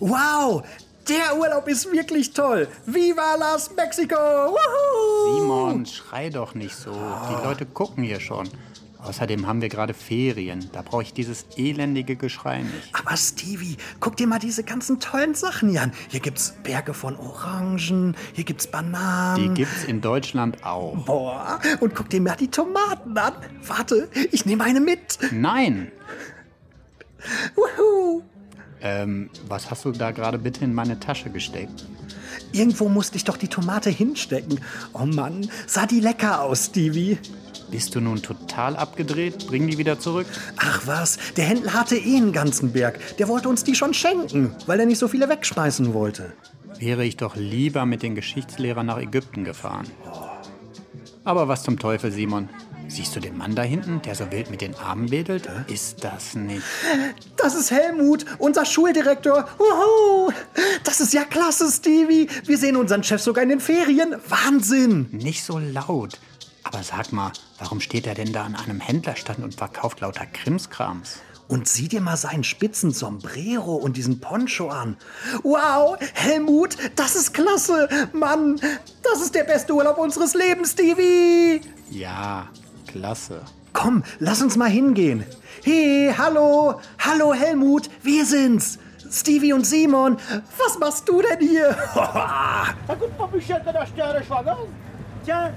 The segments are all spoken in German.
Wow, der Urlaub ist wirklich toll. Viva las Mexico! Woohoo! Simon, schrei doch nicht so. Die Leute gucken hier schon. Außerdem haben wir gerade Ferien. Da brauche ich dieses elendige Geschrei nicht. Aber Stevie, guck dir mal diese ganzen tollen Sachen hier an. Hier gibt's Berge von Orangen, hier gibt's Bananen. Die gibt's in Deutschland auch. Boah, und guck dir mal die Tomaten an. Warte, ich nehme eine mit. Nein! Woohoo! Ähm, was hast du da gerade bitte in meine Tasche gesteckt? Irgendwo musste ich doch die Tomate hinstecken. Oh Mann, sah die lecker aus, Stevie. Bist du nun total abgedreht? Bring die wieder zurück. Ach was, der Händler hatte eh einen ganzen Berg. Der wollte uns die schon schenken, weil er nicht so viele wegschmeißen wollte. Wäre ich doch lieber mit den Geschichtslehrern nach Ägypten gefahren. Aber was zum Teufel, Simon? Siehst du den Mann da hinten, der so wild mit den Armen wedelt? Ist das nicht? Das ist Helmut, unser Schuldirektor. Wuhu! Das ist ja klasse, Stevie. Wir sehen unseren Chef sogar in den Ferien. Wahnsinn! Nicht so laut. Aber sag mal, warum steht er denn da an einem Händlerstand und verkauft lauter Krimskrams? Und sieh dir mal seinen spitzen Sombrero und diesen Poncho an. Wow, Helmut, das ist klasse. Mann, das ist der beste Urlaub unseres Lebens, Stevie. Ja, klasse. Komm, lass uns mal hingehen. Hey, hallo, hallo Helmut, wir sind's. Stevie und Simon, was machst du denn hier? Écoute pas Michel que d'acheter un rechwagons. Tiens,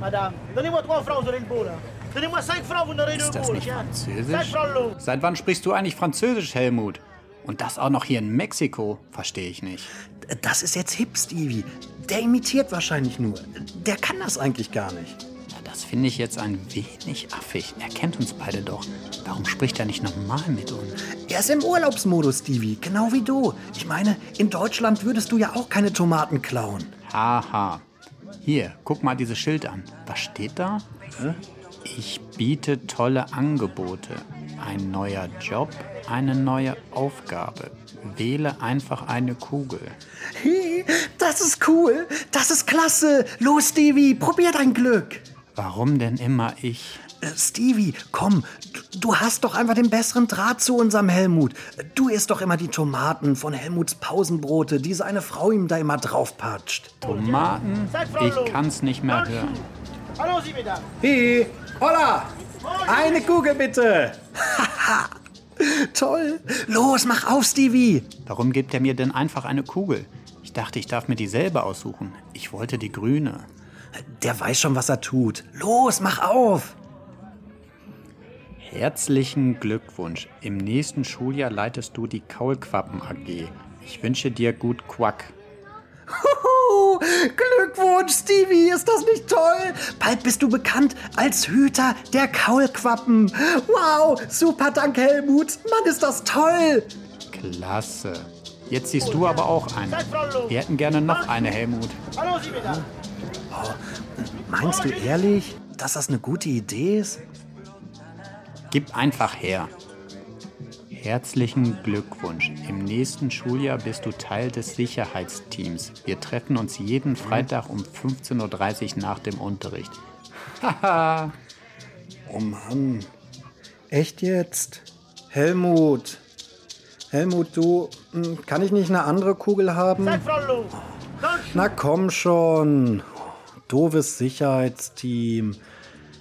madame, donnez-moi trois francs, vous aurez une boule. hein. Donnez-moi cinq francs, vous n'aurez deux Ist das boules. nicht Tiens, cinq französisch? Seit wann sprichst du eigentlich Französisch, Helmut? Und das auch noch hier in Mexiko? Verstehe ich nicht. Das ist jetzt hip, Stevie. Der imitiert wahrscheinlich nur. Der kann das eigentlich gar nicht. Das finde ich jetzt ein wenig affig. Er kennt uns beide doch. Warum spricht er nicht normal mit uns? Er ist im Urlaubsmodus, Stevie, genau wie du. Ich meine, in Deutschland würdest du ja auch keine Tomaten klauen. Haha. Hier, guck mal dieses Schild an. Was steht da? Ich biete tolle Angebote. Ein neuer Job, eine neue Aufgabe. Wähle einfach eine Kugel. Hey, das ist cool. Das ist klasse. Los, Stevie, probier dein Glück. Warum denn immer ich? Äh, Stevie, komm, du, du hast doch einfach den besseren Draht zu unserem Helmut. Du isst doch immer die Tomaten von Helmuts Pausenbrote, die seine Frau ihm da immer draufpatscht. Tomaten? Ich kann's nicht mehr hören. Allons-y, mesdames. Hey, holla! Eine Kugel bitte! Toll! Los, mach auf, Stevie! Warum gibt er mir denn einfach eine Kugel? Ich dachte, ich darf mir dieselbe aussuchen. Ich wollte die grüne. Der weiß schon, was er tut. Los, mach auf! Herzlichen Glückwunsch. Im nächsten Schuljahr leitest du die Kaulquappen AG. Ich wünsche dir gut Quack. Huhu, Glückwunsch, Stevie, ist das nicht toll? Bald bist du bekannt als Hüter der Kaulquappen. Wow, super, danke, Helmut. Mann, ist das toll! Klasse. Jetzt siehst du aber auch eine. Wir hätten gerne noch eine, Helmut. Allons-y, mesdames. Meinst du ehrlich, dass das eine gute Idee ist? Gib einfach her. Herzlichen Glückwunsch. Im nächsten Schuljahr bist du Teil des Sicherheitsteams. Wir treffen uns jeden Freitag um 15.30 Uhr nach dem Unterricht. Haha. Oh Mann. Echt jetzt? Helmut. Helmut, du, hm, kann ich nicht eine andere Kugel haben? Na komm schon. Doofes Sicherheitsteam.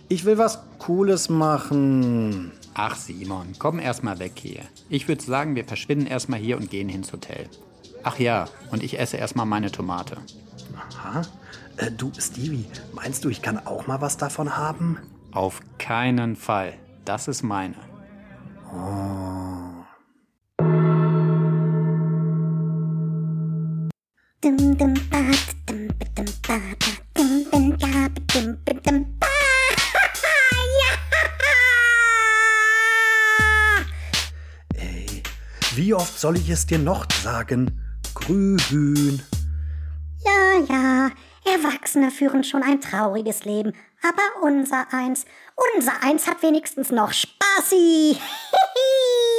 Ich will was Cooles machen. Ach Simon, komm erst mal weg hier. Ich würde sagen, wir verschwinden erstmal hier und gehen ins Hotel. Ach ja, und ich esse erstmal meine Tomate. Aha. Äh, du, Stevie, meinst du, ich kann auch mal was davon haben? Auf keinen Fall. Das ist meine. Dum Ey, wie oft soll ich es dir noch sagen? Grün. Ja, ja, Erwachsene führen schon ein trauriges Leben, aber unser Eins, unser Eins hat wenigstens noch Spaßi.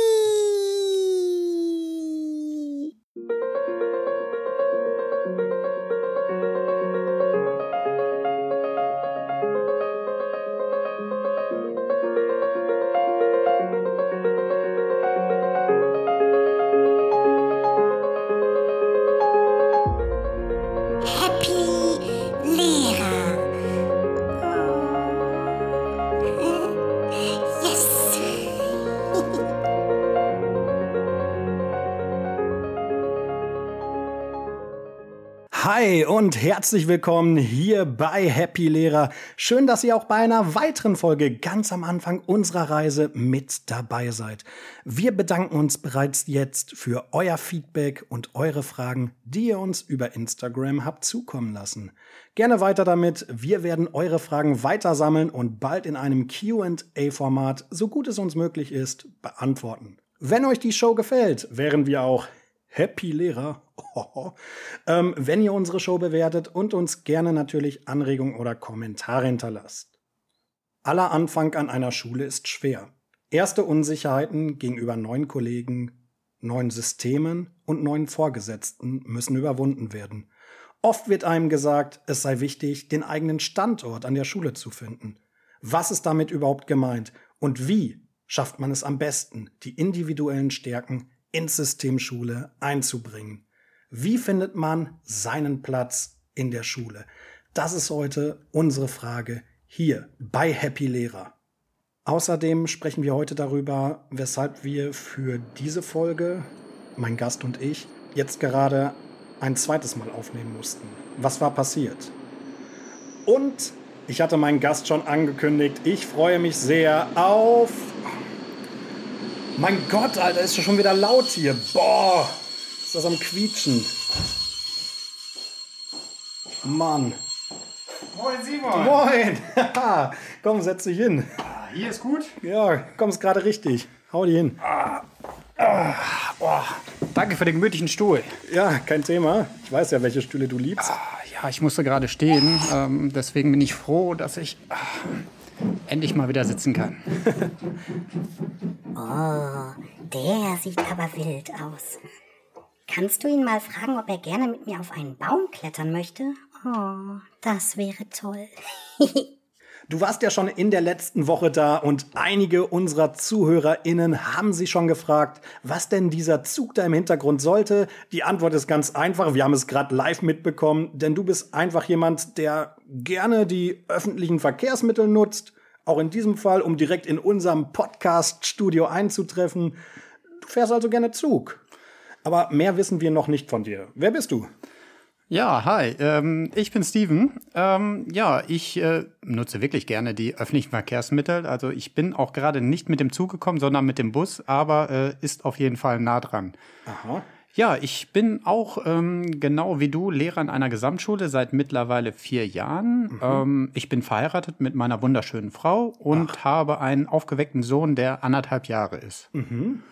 und herzlich willkommen hier bei Happy Lehrer. Schön, dass ihr auch bei einer weiteren Folge ganz am Anfang unserer Reise mit dabei seid. Wir bedanken uns bereits jetzt für euer Feedback und eure Fragen, die ihr uns über Instagram habt zukommen lassen. Gerne weiter damit. Wir werden eure Fragen weiter sammeln und bald in einem Q&A-Format, so gut es uns möglich ist, beantworten. Wenn euch die Show gefällt, wären wir auch Happy Lehrer. ähm, wenn ihr unsere Show bewertet und uns gerne natürlich Anregungen oder Kommentare hinterlasst. Aller Anfang an einer Schule ist schwer. Erste Unsicherheiten gegenüber neuen Kollegen, neuen Systemen und neuen Vorgesetzten müssen überwunden werden. Oft wird einem gesagt, es sei wichtig, den eigenen Standort an der Schule zu finden. Was ist damit überhaupt gemeint? Und wie schafft man es am besten, die individuellen Stärken ins System Schule einzubringen. Wie findet man seinen Platz in der Schule? Das ist heute unsere Frage hier bei Happy Lehrer. Außerdem sprechen wir heute darüber, weshalb wir für diese Folge, mein Gast und ich, jetzt gerade ein zweites Mal aufnehmen mussten. Was war passiert? Und ich hatte meinen Gast schon angekündigt, ich freue mich sehr auf mein Gott, Alter, ist schon wieder laut hier. Boah, ist das am Quietschen. Mann. Moin Simon. Moin. komm, setz dich hin. Ah, hier ist gut. Ja, kommst gerade richtig. Hau dich hin. Ah, ah, oh. Danke für den gemütlichen Stuhl. Ja, kein Thema. Ich weiß ja, welche Stühle du liebst. Ah, ja, ich musste gerade stehen. Ähm, deswegen bin ich froh, dass ich ah, endlich mal wieder sitzen kann. oh, der sieht aber wild aus. Kannst du ihn mal fragen, ob er gerne mit mir auf einen Baum klettern möchte? Oh, das wäre toll. Du warst ja schon in der letzten Woche da und einige unserer ZuhörerInnen haben sich schon gefragt, was denn dieser Zug da im Hintergrund sollte. Die Antwort ist ganz einfach. Wir haben es gerade live mitbekommen, denn du bist einfach jemand, der gerne die öffentlichen Verkehrsmittel nutzt. Auch in diesem Fall, um direkt in unserem Podcast-Studio einzutreffen. Du fährst also gerne Zug. Aber mehr wissen wir noch nicht von dir. Wer bist du? Ja, hi, ähm, ich bin Steven. Ähm, ja, ich äh, nutze wirklich gerne die öffentlichen Verkehrsmittel. Also ich bin auch gerade nicht mit dem Zug gekommen, sondern mit dem Bus, aber äh, ist auf jeden Fall nah dran. Aha. Ja, ich bin auch ähm, genau wie du Lehrer in einer Gesamtschule seit mittlerweile vier Jahren. Mhm. Ähm, ich bin verheiratet mit meiner wunderschönen Frau und Ach. habe einen aufgeweckten Sohn, der anderthalb Jahre ist. Mhm.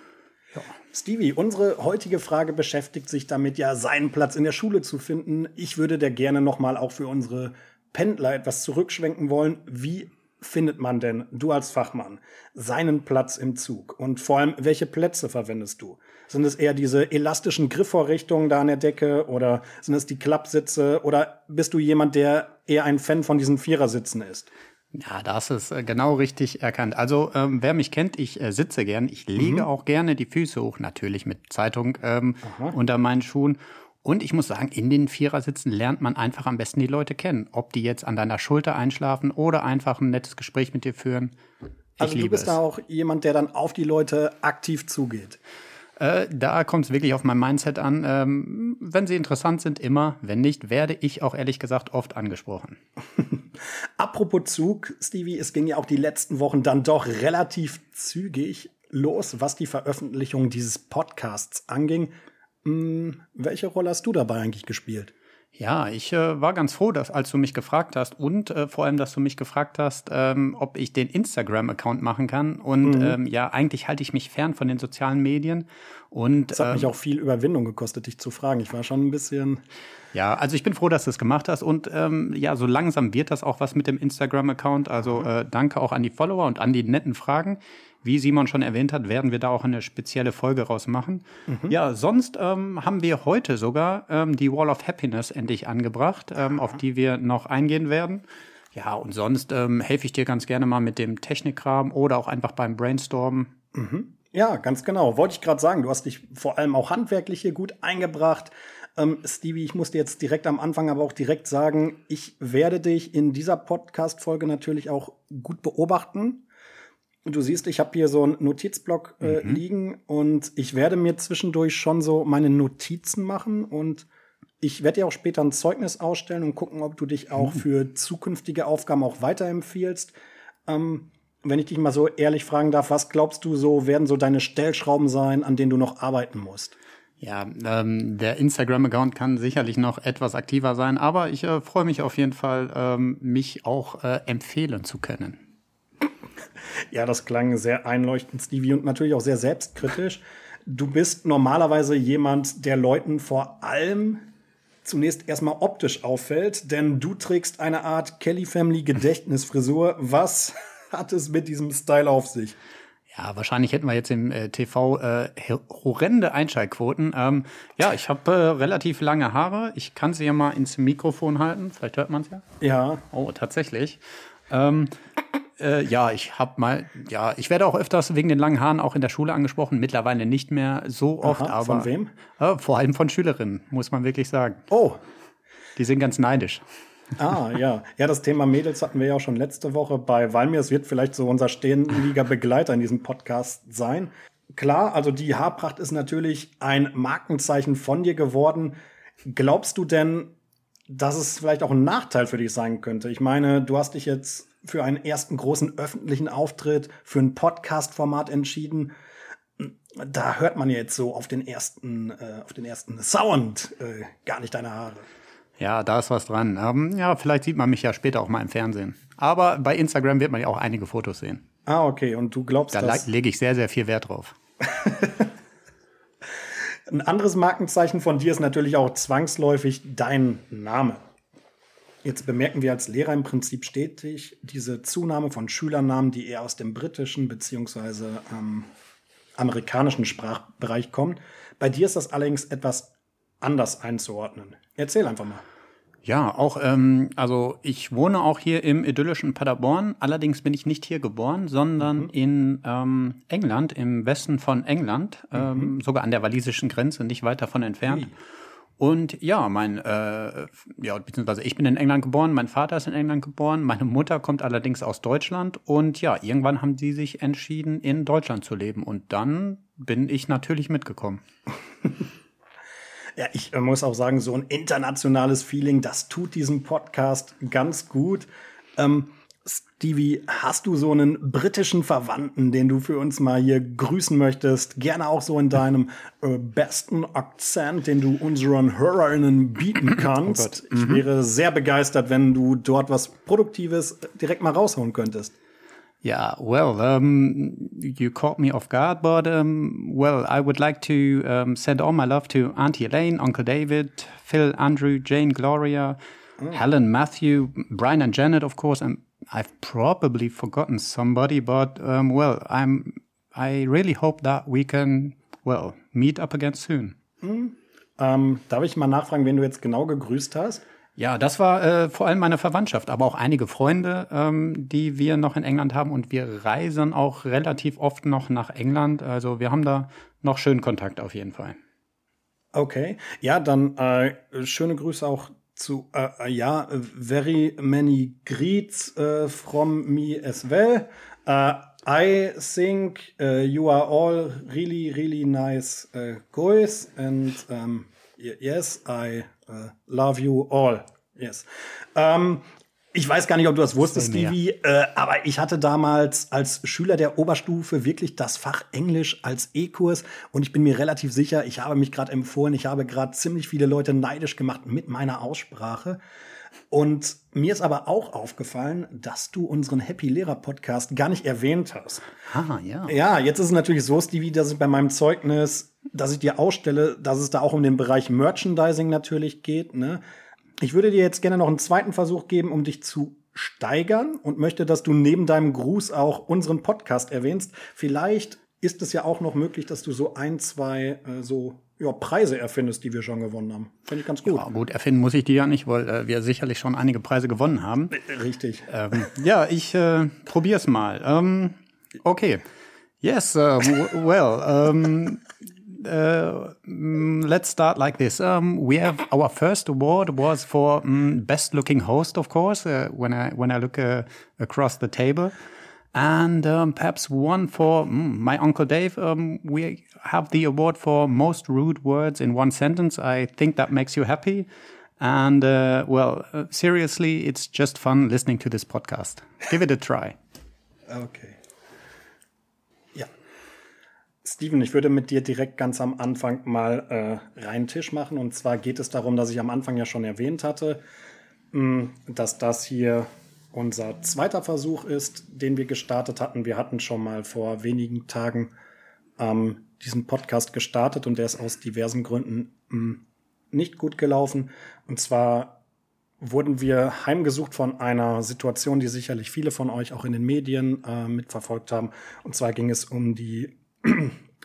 Stevie, unsere heutige Frage beschäftigt sich damit, ja, seinen Platz in der Schule zu finden. Ich würde da gerne nochmal auch für unsere Pendler etwas zurückschwenken wollen. Wie findet man denn, du als Fachmann, seinen Platz im Zug? Und vor allem, welche Plätze verwendest du? Sind es eher diese elastischen Griffvorrichtungen da an der Decke oder sind es die Klappsitze oder bist du jemand, der eher ein Fan von diesen Vierersitzen ist? Ja, das ist äh, genau richtig erkannt. Also ähm, wer mich kennt, ich äh, sitze gern. Ich lege mhm. auch gerne die Füße hoch, natürlich mit Zeitung ähm, unter meinen Schuhen. Und ich muss sagen, in den Vierersitzen lernt man einfach am besten die Leute kennen. Ob die jetzt an deiner Schulter einschlafen oder einfach ein nettes Gespräch mit dir führen. Ich also du bist es. da auch jemand, der dann auf die Leute aktiv zugeht. Äh, da kommt es wirklich auf mein Mindset an. Ähm, wenn sie interessant sind, immer. Wenn nicht, werde ich auch ehrlich gesagt oft angesprochen. Apropos Zug, Stevie, es ging ja auch die letzten Wochen dann doch relativ zügig los, was die Veröffentlichung dieses Podcasts anging. Hm, welche Rolle hast du dabei eigentlich gespielt? Ja, ich äh, war ganz froh, dass als du mich gefragt hast und äh, vor allem, dass du mich gefragt hast, ähm, ob ich den Instagram-Account machen kann. Und mhm. ähm, ja, eigentlich halte ich mich fern von den sozialen Medien. Und es hat ähm, mich auch viel Überwindung gekostet, dich zu fragen. Ich war schon ein bisschen. Ja, also ich bin froh, dass du es gemacht hast. Und ähm, ja, so langsam wird das auch was mit dem Instagram-Account. Also mhm. äh, danke auch an die Follower und an die netten Fragen. Wie Simon schon erwähnt hat, werden wir da auch eine spezielle Folge rausmachen. Mhm. Ja, sonst ähm, haben wir heute sogar ähm, die Wall of Happiness endlich angebracht, ähm, auf die wir noch eingehen werden. Ja, und sonst ähm, helfe ich dir ganz gerne mal mit dem Technikkram oder auch einfach beim Brainstormen. Mhm. Ja, ganz genau. Wollte ich gerade sagen, du hast dich vor allem auch handwerklich hier gut eingebracht. Ähm, Stevie, ich muss dir jetzt direkt am Anfang aber auch direkt sagen, ich werde dich in dieser Podcast-Folge natürlich auch gut beobachten. Du siehst, ich habe hier so einen Notizblock äh, mhm. liegen und ich werde mir zwischendurch schon so meine Notizen machen und Ich werde dir auch später ein Zeugnis ausstellen und gucken, ob du dich auch für zukünftige Aufgaben auch weiterempfiehlst. Ähm, wenn ich dich mal so ehrlich fragen darf, was glaubst du so, werden so deine Stellschrauben sein, an denen du noch arbeiten musst? Ja, ähm, der Instagram-Account kann sicherlich noch etwas aktiver sein, aber ich äh, freue mich auf jeden Fall, ähm, mich auch äh, empfehlen zu können. Ja, das klang sehr einleuchtend, Stevie, und natürlich auch sehr selbstkritisch. Du bist normalerweise jemand, der Leuten vor allem zunächst erstmal optisch auffällt, denn du trägst eine Art Kelly Family Gedächtnisfrisur. Was hat es mit diesem Style auf sich? Ja, wahrscheinlich hätten wir jetzt im äh, TV äh, horrende Einschaltquoten. Ähm, ja, ich habe äh, relativ lange Haare. Ich kann sie ja mal ins Mikrofon halten. Vielleicht hört man es ja. Ja, Oh, tatsächlich. Ähm, äh, ja, ich habe mal, ja, ich werde auch öfters wegen den langen Haaren auch in der Schule angesprochen. Mittlerweile nicht mehr so oft, Aha, aber von wem? Äh, vor allem von Schülerinnen, muss man wirklich sagen. oh, Die sind ganz neidisch. Ah, ja. Ja, das Thema Mädels hatten wir ja auch schon letzte Woche bei Walmir. Es wird vielleicht so unser stehenliger Begleiter in diesem Podcast sein. Klar, also die Haarpracht ist natürlich ein Markenzeichen von dir geworden. Glaubst du denn, dass es vielleicht auch ein Nachteil für dich sein könnte? Ich meine, du hast dich jetzt für einen ersten großen öffentlichen Auftritt, für ein Podcast-Format entschieden. Da hört man jetzt so auf den ersten, äh, auf den ersten Sound äh, gar nicht deine Haare. Ja, da ist was dran. Ähm, ja, vielleicht sieht man mich ja später auch mal im Fernsehen. Aber bei Instagram wird man ja auch einige Fotos sehen. Ah, okay. Und du glaubst, Da dass le- lege ich sehr, sehr viel Wert drauf. ein anderes Markenzeichen von dir ist natürlich auch zwangsläufig dein Name. Jetzt bemerken wir als Lehrer im Prinzip stetig diese Zunahme von Schülernamen, die eher aus dem britischen bzw. Ähm, amerikanischen Sprachbereich kommen. Bei dir ist das allerdings etwas anders einzuordnen. Erzähl einfach mal. Ja, auch, ähm, also ich wohne auch hier im idyllischen Paderborn. Allerdings bin ich nicht hier geboren, sondern in ähm, England, im Westen von England, ähm, sogar an der walisischen Grenze, nicht weit davon entfernt. Und ja, mein, äh, ja, beziehungsweise ich bin in England geboren, mein Vater ist in England geboren, meine Mutter kommt allerdings aus Deutschland und ja, irgendwann haben sie sich entschieden, in Deutschland zu leben und dann bin ich natürlich mitgekommen. Ja, ich äh, muss auch sagen, so ein internationales Feeling, das tut diesem Podcast ganz gut. Ähm, Stevie, hast du so einen britischen Verwandten, den du für uns mal hier grüßen möchtest? Gerne auch so in deinem äh, besten Akzent, den du unseren HörerInnen bieten kannst. Ich wäre sehr begeistert, wenn du dort was Produktives direkt mal raushauen könntest. Yeah, well, um, you caught me off guard, but um, well, I would like to um, send all my love to Auntie Elaine, Uncle David, Phil, Andrew, Jane, Gloria, Helen, Matthew, Brian, and Janet, of course. And I've probably forgotten somebody, but um, well, I'm. I really hope that we can, well, meet up again soon. Ähm, darf ich mal nachfragen, wen du jetzt genau gegrüßt hast? Ja, das war äh, vor allem meine Verwandtschaft, aber auch einige Freunde, ähm, die wir noch in England haben. Und wir reisen auch relativ oft noch nach England. Also wir haben da noch schönen Kontakt auf jeden Fall. Okay, ja, dann äh, schöne Grüße auch zu, äh, äh, ja, äh, very many greets äh, from me as well. I think you are all really, really nice guys and um, yes, I love you all. Yes. Ähm, ich weiß gar nicht, ob du das wusstest. Stevie, äh, aber ich hatte damals als Schüler der Oberstufe wirklich das Fach Englisch als E-Kurs und ich bin mir relativ sicher, ich habe mich gerade empfohlen, ich habe gerade ziemlich viele Leute neidisch gemacht mit meiner Aussprache. Und mir ist aber auch aufgefallen, dass du unseren Happy Lehrer Podcast gar nicht erwähnt hast. Ah, ja. Ja, jetzt ist es natürlich so, Stevie, dass ich bei meinem Zeugnis, dass ich dir ausstelle, dass es da auch um den Bereich Merchandising natürlich geht. Ne? Ich würde dir jetzt gerne noch einen zweiten Versuch geben, um dich zu steigern und möchte, dass du neben deinem Gruß auch unseren Podcast erwähnst. Vielleicht ist es ja auch noch möglich, dass du so ein, zwei äh, so ja, Preise erfindest, die wir schon gewonnen haben. Finde ich ganz gut. Ja, gut, erfinden muss ich die ja nicht, weil äh, wir sicherlich schon einige Preise gewonnen haben. Richtig. Ähm, ja, ich äh, probier's mal. Ähm, okay. Yes, uh, well, um, uh, mm, let's start like this. Um, we have our first award was for mm, best looking host, of course. Uh, when I when I look uh, across the table, And um, perhaps one for mm, my Uncle Dave. Um, we have the award for most rude words in one sentence. I think that makes you happy. And uh, well, uh, seriously, it's just fun listening to this podcast. Give it a try. Okay. Steven, ich würde mit dir direkt ganz am Anfang mal äh, reinen Tisch machen. Und zwar geht es darum, dass ich am Anfang ja schon erwähnt hatte, mh, dass das hier unser zweiter Versuch ist, den wir gestartet hatten. Wir hatten schon mal vor wenigen Tagen ähm, diesen Podcast gestartet und der ist aus diversen Gründen mh, hm, nicht gut gelaufen. Und zwar wurden wir heimgesucht von einer Situation, die sicherlich viele von euch auch in den Medien äh, mitverfolgt haben. Und zwar ging es um die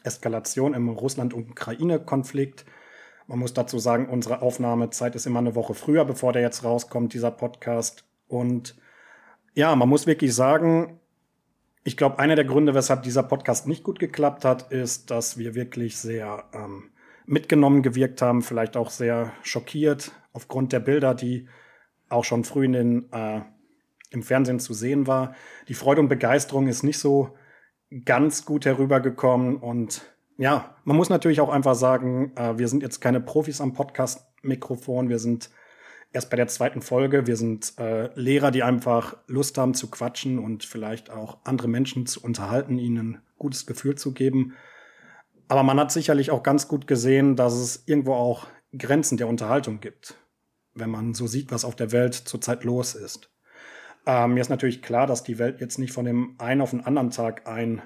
Eskalation im Russland-Ukraine-Konflikt. Man muss dazu sagen, unsere Aufnahmezeit ist immer eine Woche früher, bevor der jetzt rauskommt, dieser Podcast. Und ja, man muss wirklich sagen, ich glaube, einer der Gründe, weshalb dieser Podcast nicht gut geklappt hat, ist, dass wir wirklich sehr ähm, mitgenommen gewirkt haben, vielleicht auch sehr schockiert aufgrund der Bilder, die auch schon früh in den, äh, im Fernsehen zu sehen war. Die Freude und Begeisterung ist nicht so ganz gut herübergekommen und ja, man muss natürlich auch einfach sagen, äh, wir sind jetzt keine Profis am Podcast-Mikrofon, wir sind erst bei der zweiten Folge. Wir sind äh, Lehrer, die einfach Lust haben zu quatschen und vielleicht auch andere Menschen zu unterhalten, ihnen ein gutes Gefühl zu geben. Aber man hat sicherlich auch ganz gut gesehen, dass es irgendwo auch Grenzen der Unterhaltung gibt, wenn man so sieht, was auf der Welt zurzeit los ist. Ähm, mir ist natürlich klar, dass die Welt jetzt nicht von dem einen auf den anderen Tag ein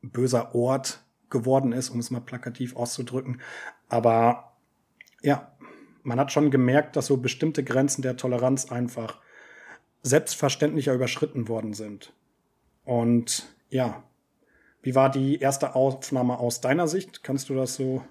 böser Ort geworden ist, um es mal plakativ auszudrücken. Aber ja, man hat schon gemerkt, dass so bestimmte Grenzen der Toleranz einfach selbstverständlicher überschritten worden sind. Und ja, wie war die erste Aufnahme aus deiner Sicht? Kannst du das so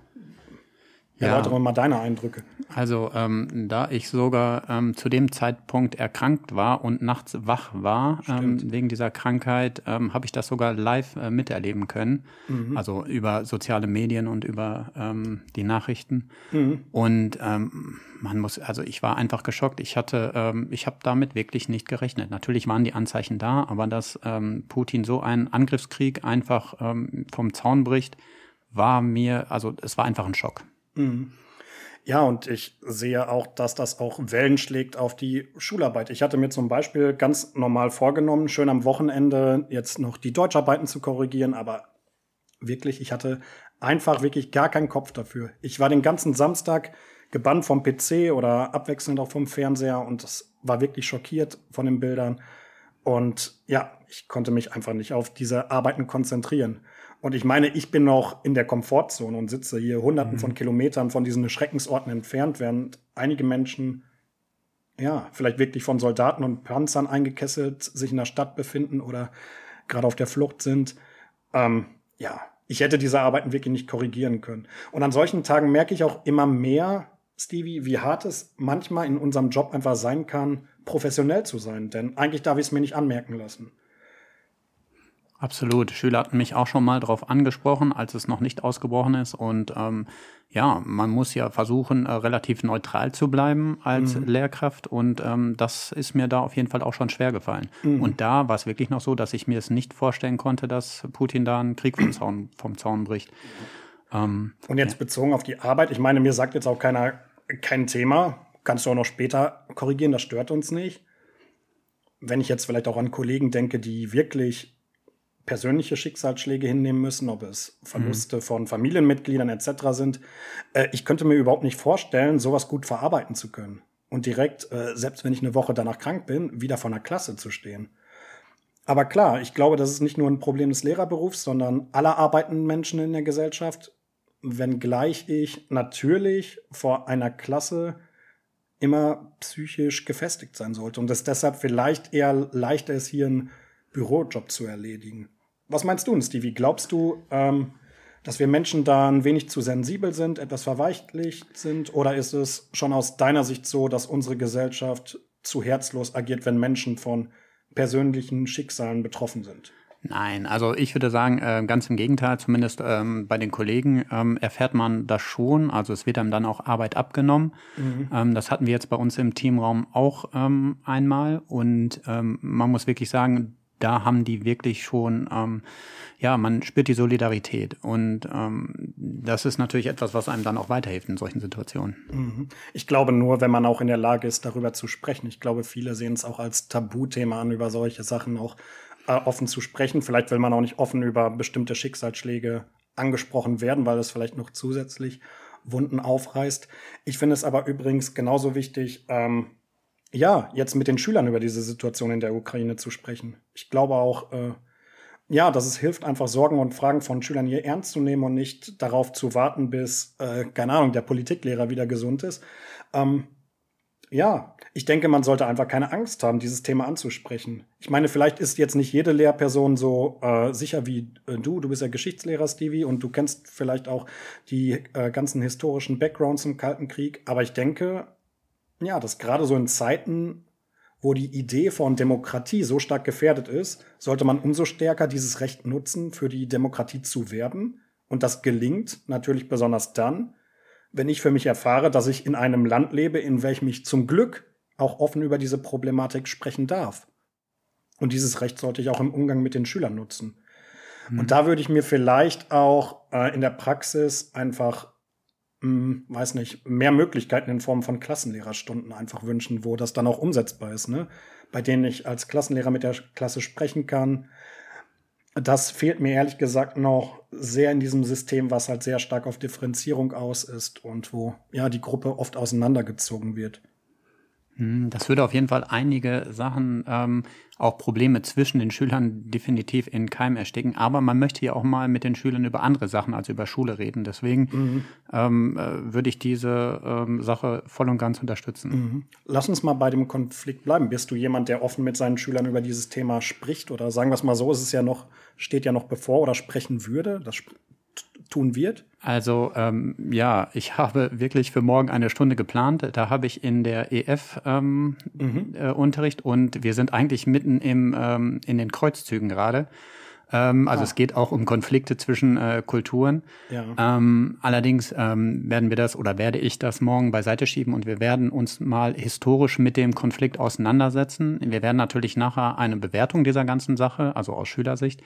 ja. Erläutere mal deine Eindrücke. Also, ähm, da ich sogar ähm, zu dem Zeitpunkt erkrankt war und nachts wach war, ähm, wegen dieser Krankheit, ähm, habe ich das sogar live äh, miterleben können. Mhm. Also über soziale Medien und über ähm, die Nachrichten. Mhm. Und ähm, man muss, also ich war einfach geschockt. Ich hatte, ähm, ich habe damit wirklich nicht gerechnet. Natürlich waren die Anzeichen da, aber dass ähm, Putin so einen Angriffskrieg einfach ähm, vom Zaun bricht, war mir, also es war einfach ein Schock. Mhm. Ja, und ich sehe auch, dass das auch Wellen schlägt auf die Schularbeit. Ich hatte mir zum Beispiel ganz normal vorgenommen, schön am Wochenende jetzt noch die Deutscharbeiten zu korrigieren, aber wirklich, ich hatte einfach wirklich gar keinen Kopf dafür. Ich war den ganzen Samstag gebannt vom PC oder abwechselnd auch vom Fernseher und das war wirklich schockiert von den Bildern. Und ja, ich konnte mich einfach nicht auf diese Arbeiten konzentrieren. Und ich meine, ich bin noch in der Komfortzone und sitze hier hunderten mhm. von Kilometern von diesen Schreckensorten entfernt, während einige Menschen, ja, vielleicht wirklich von Soldaten und Panzern eingekesselt sich in der Stadt befinden oder gerade auf der Flucht sind. Ähm, ja, ich hätte diese Arbeiten wirklich nicht korrigieren können. Und an solchen Tagen merke ich auch immer mehr, Stevie, wie hart es manchmal in unserem Job einfach sein kann, professionell zu sein. Denn eigentlich darf ich es mir nicht anmerken lassen. Absolut. Schüler hatten mich auch schon mal darauf angesprochen, als es noch nicht ausgebrochen ist. Und ähm, ja, man muss ja versuchen, äh, relativ neutral zu bleiben als mhm. Lehrkraft. Und ähm, das ist mir da auf jeden Fall auch schon schwer gefallen. Mhm. Und da war es wirklich noch so, dass ich mir es nicht vorstellen konnte, dass Putin da einen Krieg vom Zaun, vom Zaun bricht. Ähm, Und jetzt ja. bezogen auf die Arbeit, ich meine, mir sagt jetzt auch keiner kein Thema. Kannst du auch noch später korrigieren, das stört uns nicht. Wenn ich jetzt vielleicht auch an Kollegen denke, die wirklich persönliche Schicksalsschläge hinnehmen müssen, ob es Verluste mhm. von Familienmitgliedern etc. sind. Äh, ich könnte mir überhaupt nicht vorstellen, sowas gut verarbeiten zu können und direkt, äh, selbst wenn ich eine Woche danach krank bin, wieder von der Klasse zu stehen. Aber klar, ich glaube, das ist nicht nur ein Problem des Lehrerberufs, sondern aller arbeitenden Menschen in der Gesellschaft, wenngleich ich natürlich vor einer Klasse immer psychisch gefestigt sein sollte und es deshalb vielleicht eher leichter ist, hier einen Bürojob zu erledigen. Was meinst du, Stevie? Glaubst du, ähm, dass wir Menschen da ein wenig zu sensibel sind, etwas verweichlicht sind? Oder ist es schon aus deiner Sicht so, dass unsere Gesellschaft zu herzlos agiert, wenn Menschen von persönlichen Schicksalen betroffen sind? Nein, also ich würde sagen, äh, ganz im Gegenteil, zumindest ähm, bei den Kollegen ähm, erfährt man das schon. Also es wird einem dann auch Arbeit abgenommen. Mhm. Ähm, das hatten wir jetzt bei uns im Teamraum auch einmal. Und man muss wirklich sagen, da haben die wirklich schon, ähm, ja, man spürt die Solidarität. Und ähm, das ist natürlich etwas, was einem dann auch weiterhilft in solchen Situationen. Mhm. Ich glaube nur, wenn man auch in der Lage ist, darüber zu sprechen. Ich glaube, viele sehen es auch als Tabuthema an, über solche Sachen auch äh, offen zu sprechen. Vielleicht will man auch nicht offen über bestimmte Schicksalsschläge angesprochen werden, weil es vielleicht noch zusätzlich Wunden aufreißt. Ich finde es aber übrigens genauso wichtig, ähm, ja, jetzt mit den Schülern über diese Situation in der Ukraine zu sprechen. Ich glaube auch, äh, ja, dass es hilft, einfach Sorgen und Fragen von Schülern hier ernst zu nehmen und nicht darauf zu warten, bis, äh, keine Ahnung, der Politiklehrer wieder gesund ist. Ähm, ja, ich denke, man sollte einfach keine Angst haben, dieses Thema anzusprechen. Ich meine, vielleicht ist jetzt nicht jede Lehrperson so äh, sicher wie äh, du. Du bist ja Geschichtslehrer, Stevie, und du kennst vielleicht auch die äh, ganzen historischen Backgrounds im Kalten Krieg. Aber ich denke, ja, dass gerade so in Zeiten, wo die Idee von Demokratie so stark gefährdet ist, sollte man umso stärker dieses Recht nutzen, für die Demokratie zu werben. Und das gelingt natürlich besonders dann, wenn ich für mich erfahre, dass ich in einem Land lebe, in welchem ich zum Glück auch offen über diese Problematik sprechen darf. Und dieses Recht sollte ich auch im Umgang mit den Schülern nutzen. Mhm. Und da würde ich mir vielleicht auch äh, in der Praxis einfach, hm, weiß nicht, mehr Möglichkeiten in Form von Klassenlehrerstunden einfach wünschen, wo das dann auch umsetzbar ist, ne? Bei denen ich als Klassenlehrer mit der Klasse sprechen kann, das fehlt mir ehrlich gesagt noch sehr in diesem System, was halt sehr stark auf Differenzierung aus ist und wo ja die Gruppe oft auseinandergezogen wird. Hm, das würde auf jeden Fall einige Sachen, ähm, auch Probleme zwischen den Schülern definitiv in Keim ersticken. Aber man möchte ja auch mal mit den Schülern über andere Sachen als über Schule reden. Deswegen mhm. ähm, äh, würde ich diese ähm, Sache voll und ganz unterstützen. Mhm. Lass uns mal bei dem Konflikt bleiben. Bist du jemand, der offen mit seinen Schülern über dieses Thema spricht? Oder sagen wir es mal so, ist es ja noch, steht ja noch bevor oder sprechen würde? Das tun wird? Also ähm, ja, ich habe wirklich für morgen eine Stunde geplant. Da habe ich in der EF ähm, mhm. äh, Unterricht und wir sind eigentlich mitten im, ähm, in den Kreuzzügen gerade. Ähm, also ah. es geht auch um Konflikte zwischen äh, Kulturen. Ja. Ähm, allerdings ähm, werden wir das oder werde ich das morgen beiseite schieben und wir werden uns mal historisch mit dem Konflikt auseinandersetzen. Wir werden natürlich nachher eine Bewertung dieser ganzen Sache, also aus Schülersicht,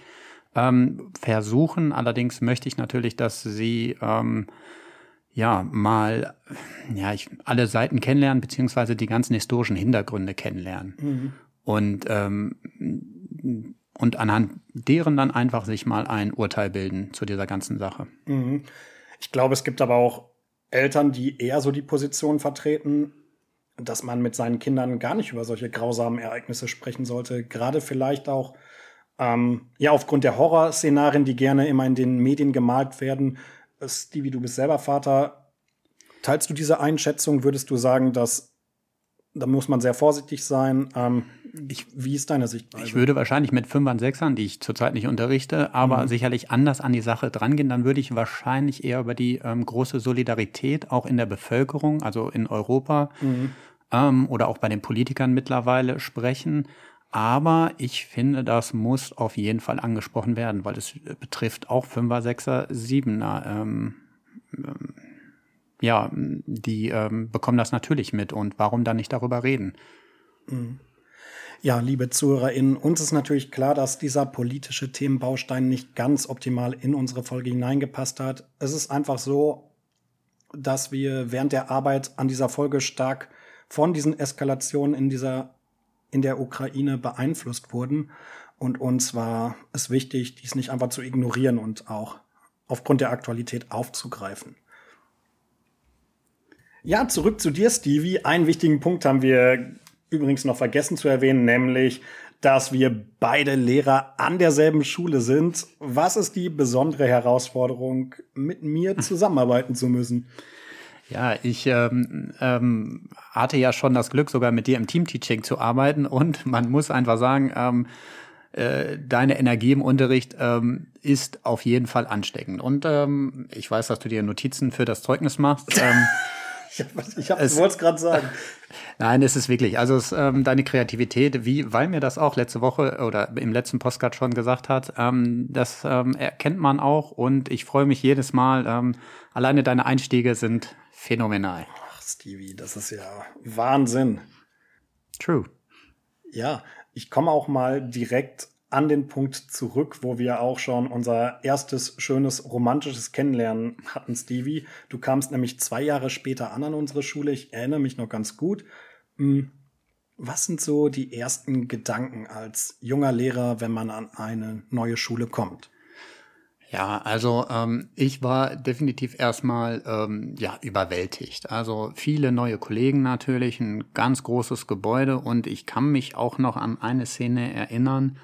ähm, versuchen. Allerdings möchte ich natürlich, dass sie ähm, ja mal ja ich, alle Seiten kennenlernen beziehungsweise die ganzen historischen Hintergründe kennenlernen mhm. und ähm, und anhand deren dann einfach sich mal ein Urteil bilden zu dieser ganzen Sache. Mhm. Ich glaube, es gibt aber auch Eltern, die eher so die Position vertreten, dass man mit seinen Kindern gar nicht über solche grausamen Ereignisse sprechen sollte. Gerade vielleicht auch ähm, ja, aufgrund der Horrorszenarien, die gerne immer in den Medien gemalt werden. Stevie, du bist selber Vater. Teilst du diese Einschätzung? Würdest du sagen, dass da muss man sehr vorsichtig sein? Ähm, ich, wie ist deine Sichtweise? Ich würde wahrscheinlich mit Fünfern, Sechsern, die ich zurzeit nicht unterrichte, aber mhm. sicherlich anders an die Sache drangehen. Dann würde ich wahrscheinlich eher über die ähm, große Solidarität auch in der Bevölkerung, also in Europa mhm. ähm, oder auch bei den Politikern mittlerweile sprechen. Aber ich finde, das muss auf jeden Fall angesprochen werden, weil es betrifft auch Fünfer, Sechser, Siebener. Ähm, ähm, ja, die ähm, bekommen das natürlich mit und warum dann nicht darüber reden? Mhm. Ja, liebe ZuhörerInnen, uns ist natürlich klar, dass dieser politische Themenbaustein nicht ganz optimal in unsere Folge hineingepasst hat. Es ist einfach so, dass wir während der Arbeit an dieser Folge stark von diesen Eskalationen in dieser in der Ukraine beeinflusst wurden. Und uns war es wichtig, dies nicht einfach zu ignorieren und auch aufgrund der Aktualität aufzugreifen. Ja, zurück zu dir, Stevie. Einen wichtigen Punkt haben wir übrigens noch vergessen zu erwähnen, nämlich, dass wir beide Lehrer an derselben Schule sind. Was ist die besondere Herausforderung, mit mir zusammenarbeiten zu müssen? Ja, ich ähm, ähm, hatte ja schon das Glück, sogar mit dir im Teamteaching zu arbeiten und man muss einfach sagen, ähm, äh, deine Energie im Unterricht ähm, ist auf jeden Fall ansteckend. Und ähm, ich weiß, dass du dir Notizen für das Zeugnis machst. Ähm, ich ich wollte es gerade sagen. Nein, es ist wirklich, also es, ähm, deine Kreativität, wie, weil mir das auch letzte Woche oder im letzten Postcard schon gesagt hat, ähm, das ähm, erkennt man auch und ich freue mich jedes Mal. Ähm, alleine deine Einstiege sind phänomenal. Ach, Stevie, das ist ja Wahnsinn. True. Ja, ich komme auch mal direkt an den Punkt zurück, wo wir auch schon unser erstes schönes romantisches Kennenlernen hatten, Stevie. Du kamst nämlich zwei Jahre später an an unsere Schule. Ich erinnere mich noch ganz gut. Hm, was sind so die ersten Gedanken als junger Lehrer, wenn man an eine neue Schule kommt? Ja, also ähm, ich war definitiv erstmal ähm, ja überwältigt. Also viele neue Kollegen natürlich, ein ganz großes Gebäude und ich kann mich auch noch an eine Szene erinnern,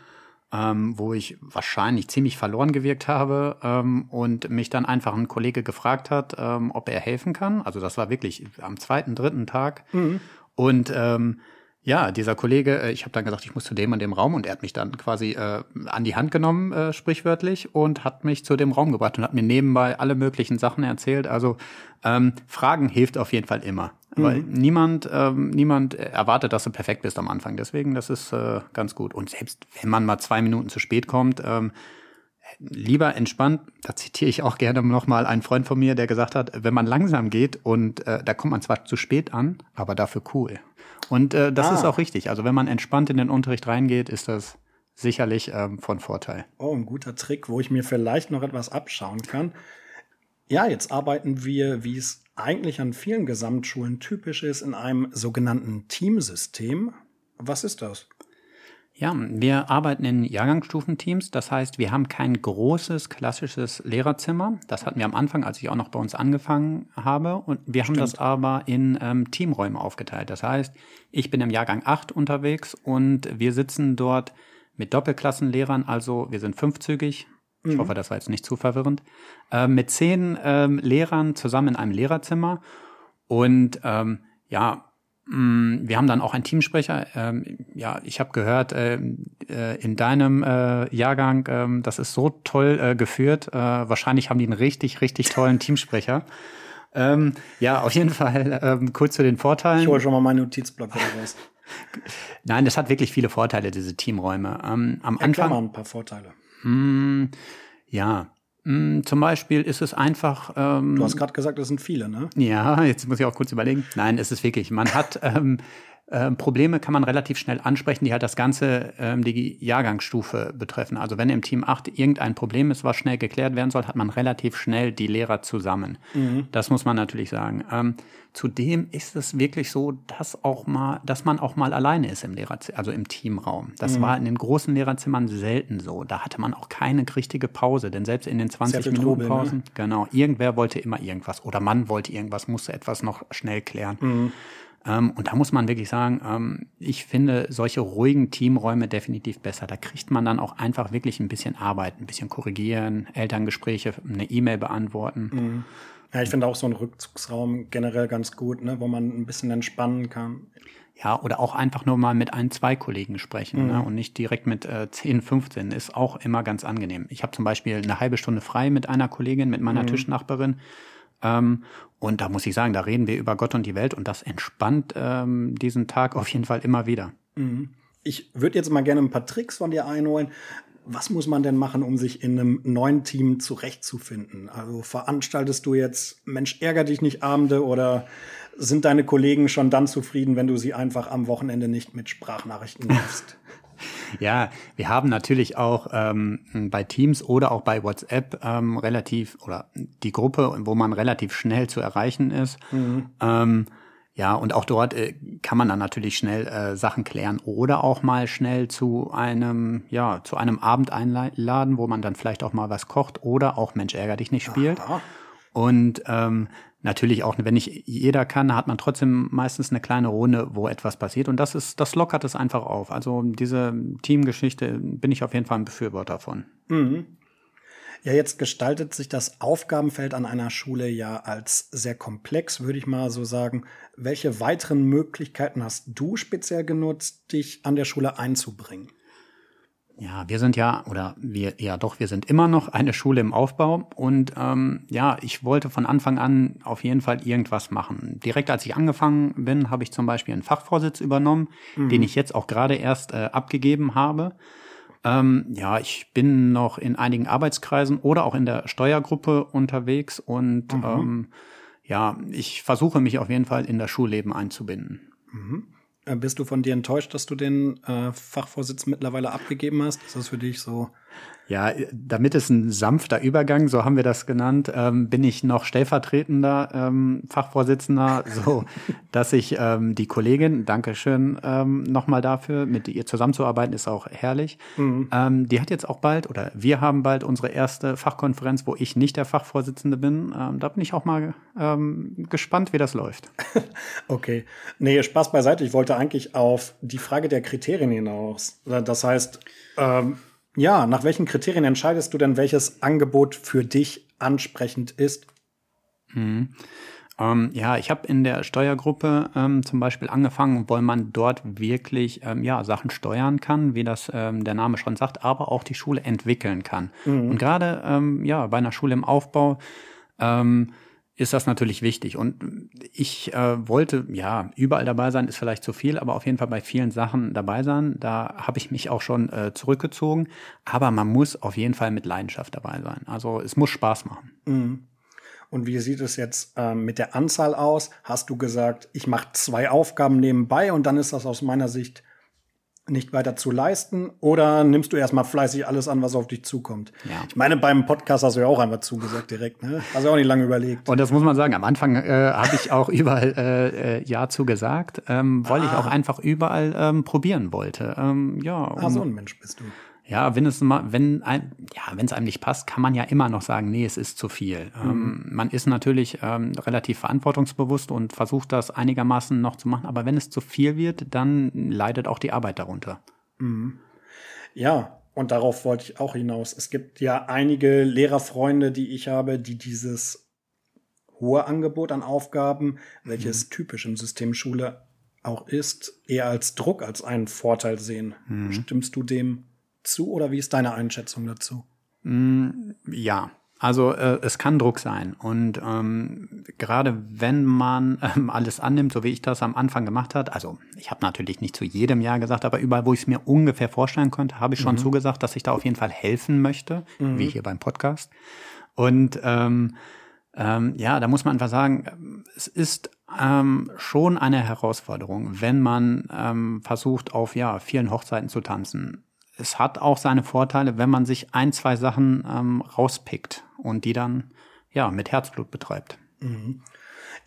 ähm, wo ich wahrscheinlich ziemlich verloren gewirkt habe ähm, und mich dann einfach ein Kollege gefragt hat, ähm, ob er helfen kann. Also das war wirklich am zweiten, dritten Tag. Mhm. Und ähm, ja, dieser Kollege, äh, ich habe dann gesagt, ich muss zu dem und dem Raum und er hat mich dann quasi äh, an die Hand genommen, äh, sprichwörtlich, und hat mich zu dem Raum gebracht und hat mir nebenbei alle möglichen Sachen erzählt. Also ähm, Fragen hilft auf jeden Fall immer. Mhm. Weil niemand, ähm, niemand erwartet, dass du perfekt bist am Anfang. Deswegen, das ist äh, ganz gut. Und selbst wenn man mal zwei Minuten zu spät kommt, ähm, lieber entspannt, da zitiere ich auch gerne nochmal einen Freund von mir, der gesagt hat, wenn man langsam geht und äh, da kommt man zwar zu spät an, aber dafür cool. Und äh, das ah. ist auch richtig. Also wenn man entspannt in den Unterricht reingeht, ist das sicherlich ähm, von Vorteil. Oh, ein guter Trick, wo ich mir vielleicht noch etwas abschauen kann. Ja, jetzt arbeiten wir, wie es eigentlich an vielen Gesamtschulen typisch ist, in einem sogenannten Teamsystem. Was ist das? Ja, wir arbeiten in Jahrgangsstufenteams. Das heißt, wir haben kein großes klassisches Lehrerzimmer. Das hatten wir am Anfang, als ich auch noch bei uns angefangen habe. Und wir Stimmt. haben das aber in ähm, Teamräume aufgeteilt. Das heißt, ich bin im Jahrgang 8 unterwegs und wir sitzen dort mit Doppelklassenlehrern. Also wir sind fünfzügig. Ich mhm. hoffe, das war jetzt nicht zu verwirrend. Äh, mit zehn ähm, Lehrern zusammen in einem Lehrerzimmer. Und ähm, ja, wir haben dann auch einen Teamsprecher. Ähm, ja, ich habe gehört, äh, äh, in deinem äh, Jahrgang, äh, das ist so toll äh, geführt. Äh, wahrscheinlich haben die einen richtig, richtig tollen Teamsprecher. Ähm, ja, auf jeden Fall ähm, kurz zu den Vorteilen. Ich hole schon mal meinen Notizblock wieder raus. Nein, das hat wirklich viele Vorteile, diese Teamräume. Ähm, am Erklär Anfang. mal ein paar Vorteile. Mh, mm, ja, Mm, zum Beispiel ist es einfach. Ähm, du hast gerade gesagt, das sind viele, ne? Ja, jetzt muss ich auch kurz überlegen. Nein, es ist wirklich. Man hat ähm, äh, Probleme kann man relativ schnell ansprechen, die halt das ganze ähm, die Jahrgangsstufe betreffen. Also wenn im Team 8 irgendein Problem ist, was schnell geklärt werden soll, hat man relativ schnell die Lehrer zusammen. Mhm. Das muss man natürlich sagen. Ähm, zudem ist es wirklich so, dass auch mal, dass man auch mal alleine ist im Lehrerzimmer, also im Teamraum. Das mhm. war in den großen Lehrerzimmern selten so. Da hatte man auch keine richtige Pause, denn selbst in den 20 Minuten Trubel, Pausen, ne? genau, irgendwer wollte immer irgendwas oder man wollte irgendwas, musste etwas noch schnell klären. Mhm. Ähm, und da muss man wirklich sagen, ähm, ich finde solche ruhigen Teamräume definitiv besser. Da kriegt man dann auch einfach wirklich ein bisschen Arbeit, ein bisschen korrigieren, Elterngespräche, eine E-Mail beantworten. Mhm. Ja, ich finde auch so einen Rückzugsraum generell ganz gut, ne, wo man ein bisschen entspannen kann. Ja, oder auch einfach nur mal mit ein, zwei Kollegen sprechen ne, mhm. ne, und nicht direkt mit äh, 10, 15. Ist auch immer ganz angenehm. Ich habe zum Beispiel eine halbe Stunde frei mit einer Kollegin, mit meiner mhm. Tischnachbarin. Ähm, und da muss ich sagen, da reden wir über Gott und die Welt und das entspannt ähm, diesen Tag auf jeden Fall immer wieder. Mhm. Ich würde jetzt mal gerne ein paar Tricks von dir einholen. Was muss man denn machen, um sich in einem neuen Team zurechtzufinden? Also veranstaltest du jetzt Mensch, ärger dich nicht Abende oder sind deine Kollegen schon dann zufrieden, wenn du sie einfach am Wochenende nicht mit Sprachnachrichten nervst? Ja, wir haben natürlich auch ähm, bei Teams oder auch bei WhatsApp ähm, relativ oder die Gruppe, wo man relativ schnell zu erreichen ist. Mhm. Ähm, ja, und auch dort äh, kann man dann natürlich schnell äh, Sachen klären oder auch mal schnell zu einem, ja, zu einem Abend einladen, wo man dann vielleicht auch mal was kocht oder auch Mensch ärger dich nicht spielt. Aha. Und ähm, Natürlich auch, wenn nicht jeder kann, hat man trotzdem meistens eine kleine Runde, wo etwas passiert. Und das ist, das lockert es einfach auf. Also diese Teamgeschichte bin ich auf jeden Fall ein Befürworter von. Mhm. Ja, jetzt gestaltet sich das Aufgabenfeld an einer Schule ja als sehr komplex, würde ich mal so sagen. Welche weiteren Möglichkeiten hast du speziell genutzt, dich an der Schule einzubringen? Ja, wir sind ja, oder wir, ja doch, wir sind immer noch eine Schule im Aufbau und ähm, ja, ich wollte von Anfang an auf jeden Fall irgendwas machen. Direkt als ich angefangen bin, habe ich zum Beispiel einen Fachvorsitz übernommen, mhm. den ich jetzt auch gerade erst äh, abgegeben habe. Ähm, ja, ich bin noch in einigen Arbeitskreisen oder auch in der Steuergruppe unterwegs und mhm. ähm, ja, ich versuche mich auf jeden Fall in das Schulleben einzubinden. Mhm. Äh, bist du von dir enttäuscht, dass du den äh, Fachvorsitz mittlerweile abgegeben hast? Ist das für dich so? Ja, damit es ein sanfter Übergang, so haben wir das genannt, ähm, bin ich noch stellvertretender ähm, Fachvorsitzender, so dass ich ähm, die Kollegin, Dankeschön ähm, nochmal dafür, mit ihr zusammenzuarbeiten, ist auch herrlich. Mhm. Ähm, die hat jetzt auch bald, oder wir haben bald unsere erste Fachkonferenz, wo ich nicht der Fachvorsitzende bin. Ähm, da bin ich auch mal ähm, gespannt, wie das läuft. okay. Nee, Spaß beiseite. Ich wollte eigentlich auf die Frage der Kriterien hinaus. Das heißt, ähm, ja, nach welchen Kriterien entscheidest du denn, welches Angebot für dich ansprechend ist? Mhm. Ähm, ja, ich habe in der Steuergruppe ähm, zum Beispiel angefangen, weil man dort wirklich ähm, ja, Sachen steuern kann, wie das ähm, der Name schon sagt, aber auch die Schule entwickeln kann. Mhm. Und gerade ähm, ja, bei einer Schule im Aufbau ähm, ist das natürlich wichtig. Und ich äh, wollte, ja, überall dabei sein, ist vielleicht zu viel, aber auf jeden Fall bei vielen Sachen dabei sein. Da habe ich mich auch schon äh, zurückgezogen. Aber man muss auf jeden Fall mit Leidenschaft dabei sein. Also es muss Spaß machen. Mhm. Und wie sieht es jetzt ähm, mit der Anzahl aus? Hast du gesagt, ich mache zwei Aufgaben nebenbei und dann ist das aus meiner Sicht nicht weiter zu leisten? Oder nimmst du erstmal fleißig alles an, was auf dich zukommt? Ja. Ich meine, beim Podcast hast du ja auch einfach zugesagt direkt, ne? Hast du auch nicht lange überlegt. Und das muss man sagen, am Anfang äh, habe ich auch überall äh, äh, Ja zugesagt, ähm, weil ah. ich auch einfach überall ähm, probieren wollte. Ähm, ja, um, ah, so ein Mensch bist du. Ja, wenn es mal, wenn ein, ja, wenn es einem nicht passt, kann man ja immer noch sagen, nee, es ist zu viel. Mhm. Ähm, man ist natürlich ähm, relativ verantwortungsbewusst und versucht das einigermaßen noch zu machen, aber wenn es zu viel wird, dann leidet auch die Arbeit darunter. Mhm. Ja, und darauf wollte ich auch hinaus. Es gibt ja einige Lehrerfreunde, die ich habe, die dieses hohe Angebot an Aufgaben, welches mhm. typisch im System Schule auch ist, eher als Druck als einen Vorteil sehen. Mhm. Stimmst du dem zu oder wie ist deine Einschätzung dazu? Mm, ja, also äh, es kann Druck sein. Und ähm, gerade wenn man ähm, alles annimmt, so wie ich das am Anfang gemacht hat, also ich habe natürlich nicht zu jedem Jahr gesagt, aber überall, wo ich es mir ungefähr vorstellen konnte, habe ich schon mhm. zugesagt, dass ich da auf jeden Fall helfen möchte, mhm. wie hier beim Podcast. Und ähm, ähm, ja, da muss man einfach sagen, es ist ähm, schon eine Herausforderung, wenn man ähm, versucht, auf ja vielen Hochzeiten zu tanzen es hat auch seine Vorteile, wenn man sich ein, zwei Sachen ähm, rauspickt und die dann ja mit Herzblut betreibt. Mhm.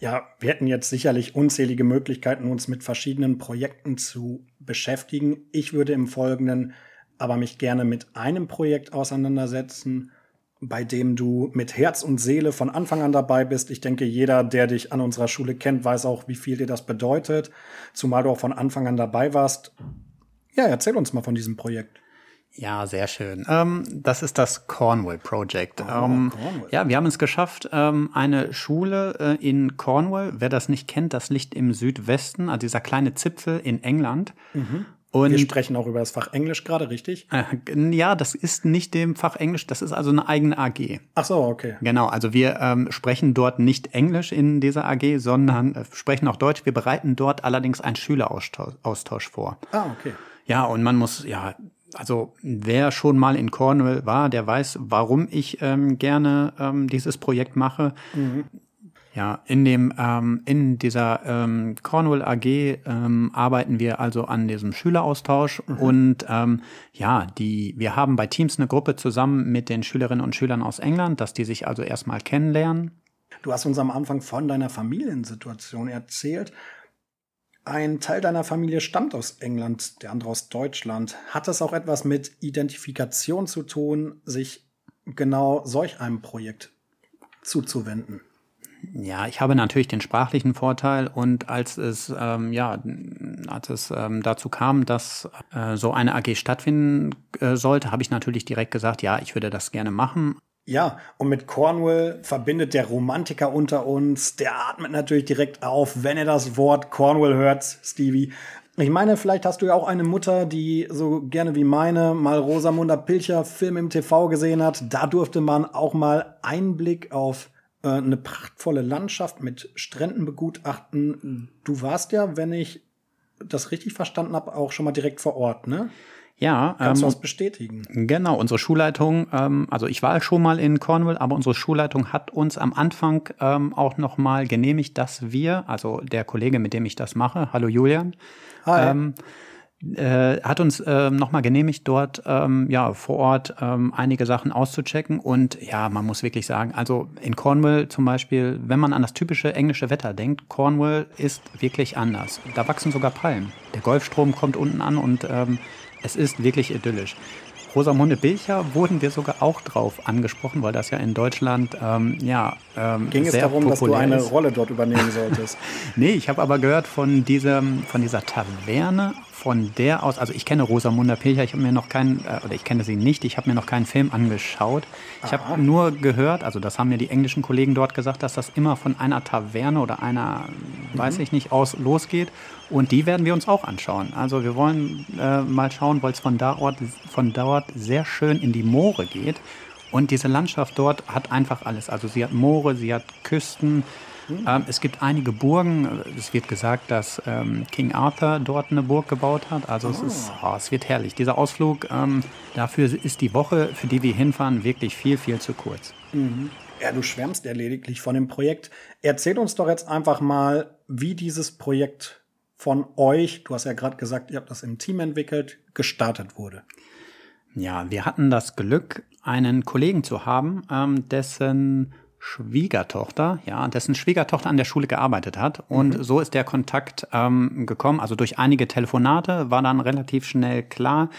Ja, wir hätten jetzt sicherlich unzählige Möglichkeiten, uns mit verschiedenen Projekten zu beschäftigen. Ich würde im Folgenden aber mich gerne mit einem Projekt auseinandersetzen, bei dem du mit Herz und Seele von Anfang an dabei bist. Ich denke, jeder, der dich an unserer Schule kennt, weiß auch, wie viel dir das bedeutet, zumal du auch von Anfang an dabei warst. Ja, erzähl uns mal von diesem Projekt. Ja, sehr schön. Ähm, das ist das Cornwall Project. Oh, ähm, Cornwall. Ja, wir haben es geschafft, ähm, eine Schule äh, in Cornwall, wer das nicht kennt, das liegt im Südwesten, also dieser kleine Zipfel in England. Mhm. Und wir sprechen auch über das Fach Englisch gerade, richtig? Äh, ja, das ist nicht dem Fach Englisch, das ist also eine eigene AG. Ach so, okay. Genau, also wir ähm, sprechen dort nicht Englisch in dieser AG, sondern äh, sprechen auch Deutsch. Wir bereiten dort allerdings einen Schüleraustausch vor. Ah, okay. Ja, und man muss, ja, also wer schon mal in Cornwall war, der weiß, warum ich ähm, gerne ähm, dieses Projekt mache. Mhm. Ja, in dem ähm, in dieser ähm, Cornwall AG ähm, arbeiten wir also an diesem Schüleraustausch mhm. und ähm, ja, die wir haben bei Teams eine Gruppe zusammen mit den Schülerinnen und Schülern aus England, dass die sich also erstmal kennenlernen. Du hast uns am Anfang von deiner Familiensituation erzählt. Ein Teil deiner Familie stammt aus England, der andere aus Deutschland. Hat das auch etwas mit Identifikation zu tun, sich genau solch einem Projekt zuzuwenden? Ja, ich habe natürlich den sprachlichen Vorteil und als es ähm, ja als es ähm, dazu kam, dass äh, so eine AG stattfinden äh, sollte, habe ich natürlich direkt gesagt, ja, ich würde das gerne machen. Ja, und mit Cornwall verbindet der Romantiker unter uns, der atmet natürlich direkt auf, wenn er das Wort Cornwall hört, Stevie. Ich meine, vielleicht hast du ja auch eine Mutter, die so gerne wie meine mal Rosamunda Pilcher Film im TV gesehen hat. Da durfte man auch mal Einblick auf äh, eine prachtvolle Landschaft mit Stränden begutachten. Du warst ja, wenn ich das richtig verstanden habe, auch schon mal direkt vor Ort, ne? Ja, Kannst du ähm, das bestätigen? Genau, unsere Schulleitung, ähm, also ich war schon mal in Cornwall, aber unsere Schulleitung hat uns am Anfang ähm, auch nochmal genehmigt, dass wir, also der Kollege, mit dem ich das mache, hallo Julian, Hi. ähm, äh, hat uns ähm, nochmal genehmigt, dort ähm, ja vor Ort ähm, einige Sachen auszuchecken. Und ja, man muss wirklich sagen, also in Cornwall zum Beispiel, wenn man an das typische englische Wetter denkt, Cornwall ist wirklich anders. Da wachsen sogar Palmen. Der Golfstrom kommt unten an und ähm, es ist wirklich idyllisch. Rosamunde Pilcher wurden wir sogar auch drauf angesprochen, weil das ja in Deutschland ähm, ja ähm, Ging es darum, dass du eine ist. Rolle dort übernehmen solltest? Nee, ich habe aber gehört von diesem, von dieser Taverne, von der aus, also ich kenne Rosamunde Pilcher, ich habe mir noch keinen, äh, oder ich kenne sie nicht, ich habe mir noch keinen Film angeschaut. Ich habe nur gehört, also das haben mir die englischen Kollegen dort gesagt, dass das immer von einer Taverne oder einer, weiß ich nicht, aus losgeht. Und die werden wir uns auch anschauen. Also wir wollen äh, mal schauen, weil es von, da Ort, von dort sehr schön in die Moore geht. Und diese Landschaft dort hat einfach alles. Also sie hat Moore, sie hat Küsten. Ähm, es gibt einige Burgen. Es wird gesagt, dass ähm, King Arthur dort eine Burg gebaut hat. Also es, ist, oh, es wird herrlich. Dieser Ausflug, ähm, dafür ist die Woche, für die wir hinfahren, wirklich viel, viel zu kurz. Ja, du schwärmst ja lediglich von dem Projekt. Erzähl uns doch jetzt einfach mal, wie dieses Projekt von euch, du hast ja gerade gesagt, ihr habt das im Team entwickelt, gestartet wurde. Ja, wir hatten das Glück, einen Kollegen zu haben, ähm, dessen Schwiegertochter, ja, dessen Schwiegertochter an der Schule gearbeitet hat. Und so ist der Kontakt ähm, gekommen. Also durch einige Telefonate war dann relativ schnell klar,